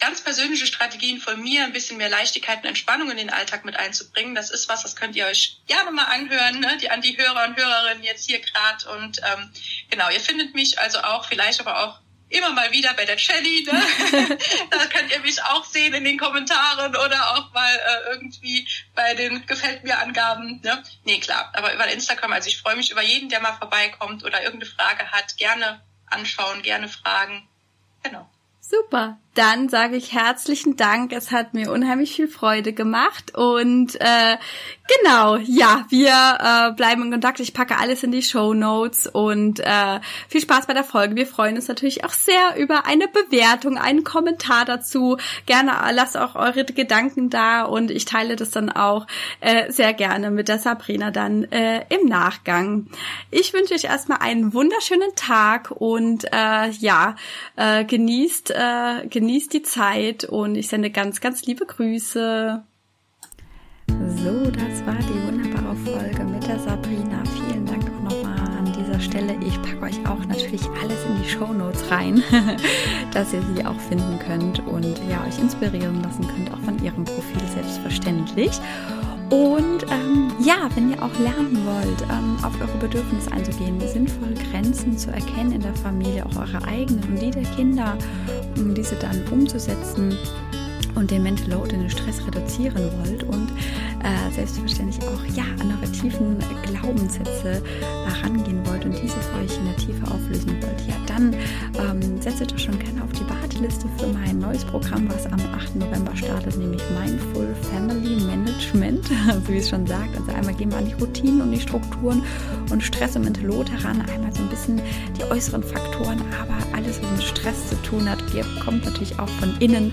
ganz persönliche Strategien von mir, ein bisschen mehr Leichtigkeit und Entspannung in den Alltag mit einzubringen. Das ist was, das könnt ihr euch gerne mal anhören, ne? die, an die Hörer und Hörerinnen jetzt hier gerade. Und ähm, genau, ihr findet mich also auch vielleicht aber auch immer mal wieder bei der Shelly. Ne? [LAUGHS] da könnt ihr mich auch sehen in den Kommentaren oder auch mal äh, irgendwie bei den Gefällt mir Angaben. Ne? Nee, klar, aber über Instagram. Also ich freue mich über jeden, der mal vorbeikommt oder irgendeine Frage hat. Gerne anschauen, gerne fragen. Genau. Super. Dann sage ich herzlichen Dank. Es hat mir unheimlich viel Freude gemacht. Und äh, genau, ja, wir äh, bleiben in Kontakt. Ich packe alles in die Show Notes und äh, viel Spaß bei der Folge. Wir freuen uns natürlich auch sehr über eine Bewertung, einen Kommentar dazu. Gerne lasst auch eure Gedanken da und ich teile das dann auch äh, sehr gerne mit der Sabrina dann äh, im Nachgang. Ich wünsche euch erstmal einen wunderschönen Tag und äh, ja, äh, genießt, äh, genießt genießt die Zeit und ich sende ganz, ganz liebe Grüße. So, das war die wunderbare Folge mit der Sabrina. Vielen Dank auch nochmal an dieser Stelle. Ich packe euch auch natürlich alles in die Show Notes rein, [LAUGHS] dass ihr sie auch finden könnt und ja, euch inspirieren lassen könnt, auch von ihrem Profil selbstverständlich. Und ähm, ja, wenn ihr auch lernen wollt, ähm, auf eure Bedürfnisse einzugehen, sinnvoll Grenzen zu erkennen in der Familie, auch eure eigenen und die der Kinder, um diese dann umzusetzen und den Mental Load, den Stress reduzieren wollt. Und äh, selbstverständlich auch ja an eure tiefen Glaubenssätze herangehen wollt und diese für euch in der Tiefe auflösen wollt, ja dann ähm, setzt euch doch schon gerne auf die Warteliste für mein neues Programm, was am 8. November startet, nämlich Mindful Family Management, [LAUGHS] so wie es schon sagt. Also einmal gehen wir an die Routinen und die Strukturen und Stress und Mental heran, einmal so ein bisschen die äußeren Faktoren, aber alles, was mit Stress zu tun hat, kommt natürlich auch von innen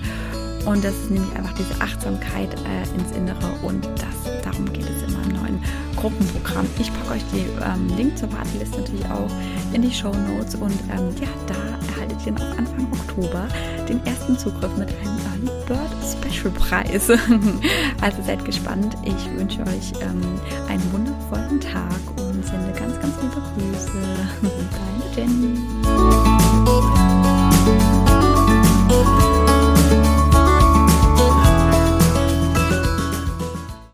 und das ist nämlich einfach diese Achtsamkeit äh, ins Innere und das, darum geht es in meinem neuen Gruppenprogramm. Ich packe euch den ähm, Link zur Warteliste natürlich auch in die Show Notes und ähm, ja, da erhaltet ihr noch Anfang Oktober den ersten Zugriff mit einem Early Bird Special Preis. [LAUGHS] also seid gespannt. Ich wünsche euch ähm, einen wundervollen Tag und sende ganz, ganz liebe Grüße. [LAUGHS] Deine Jenny.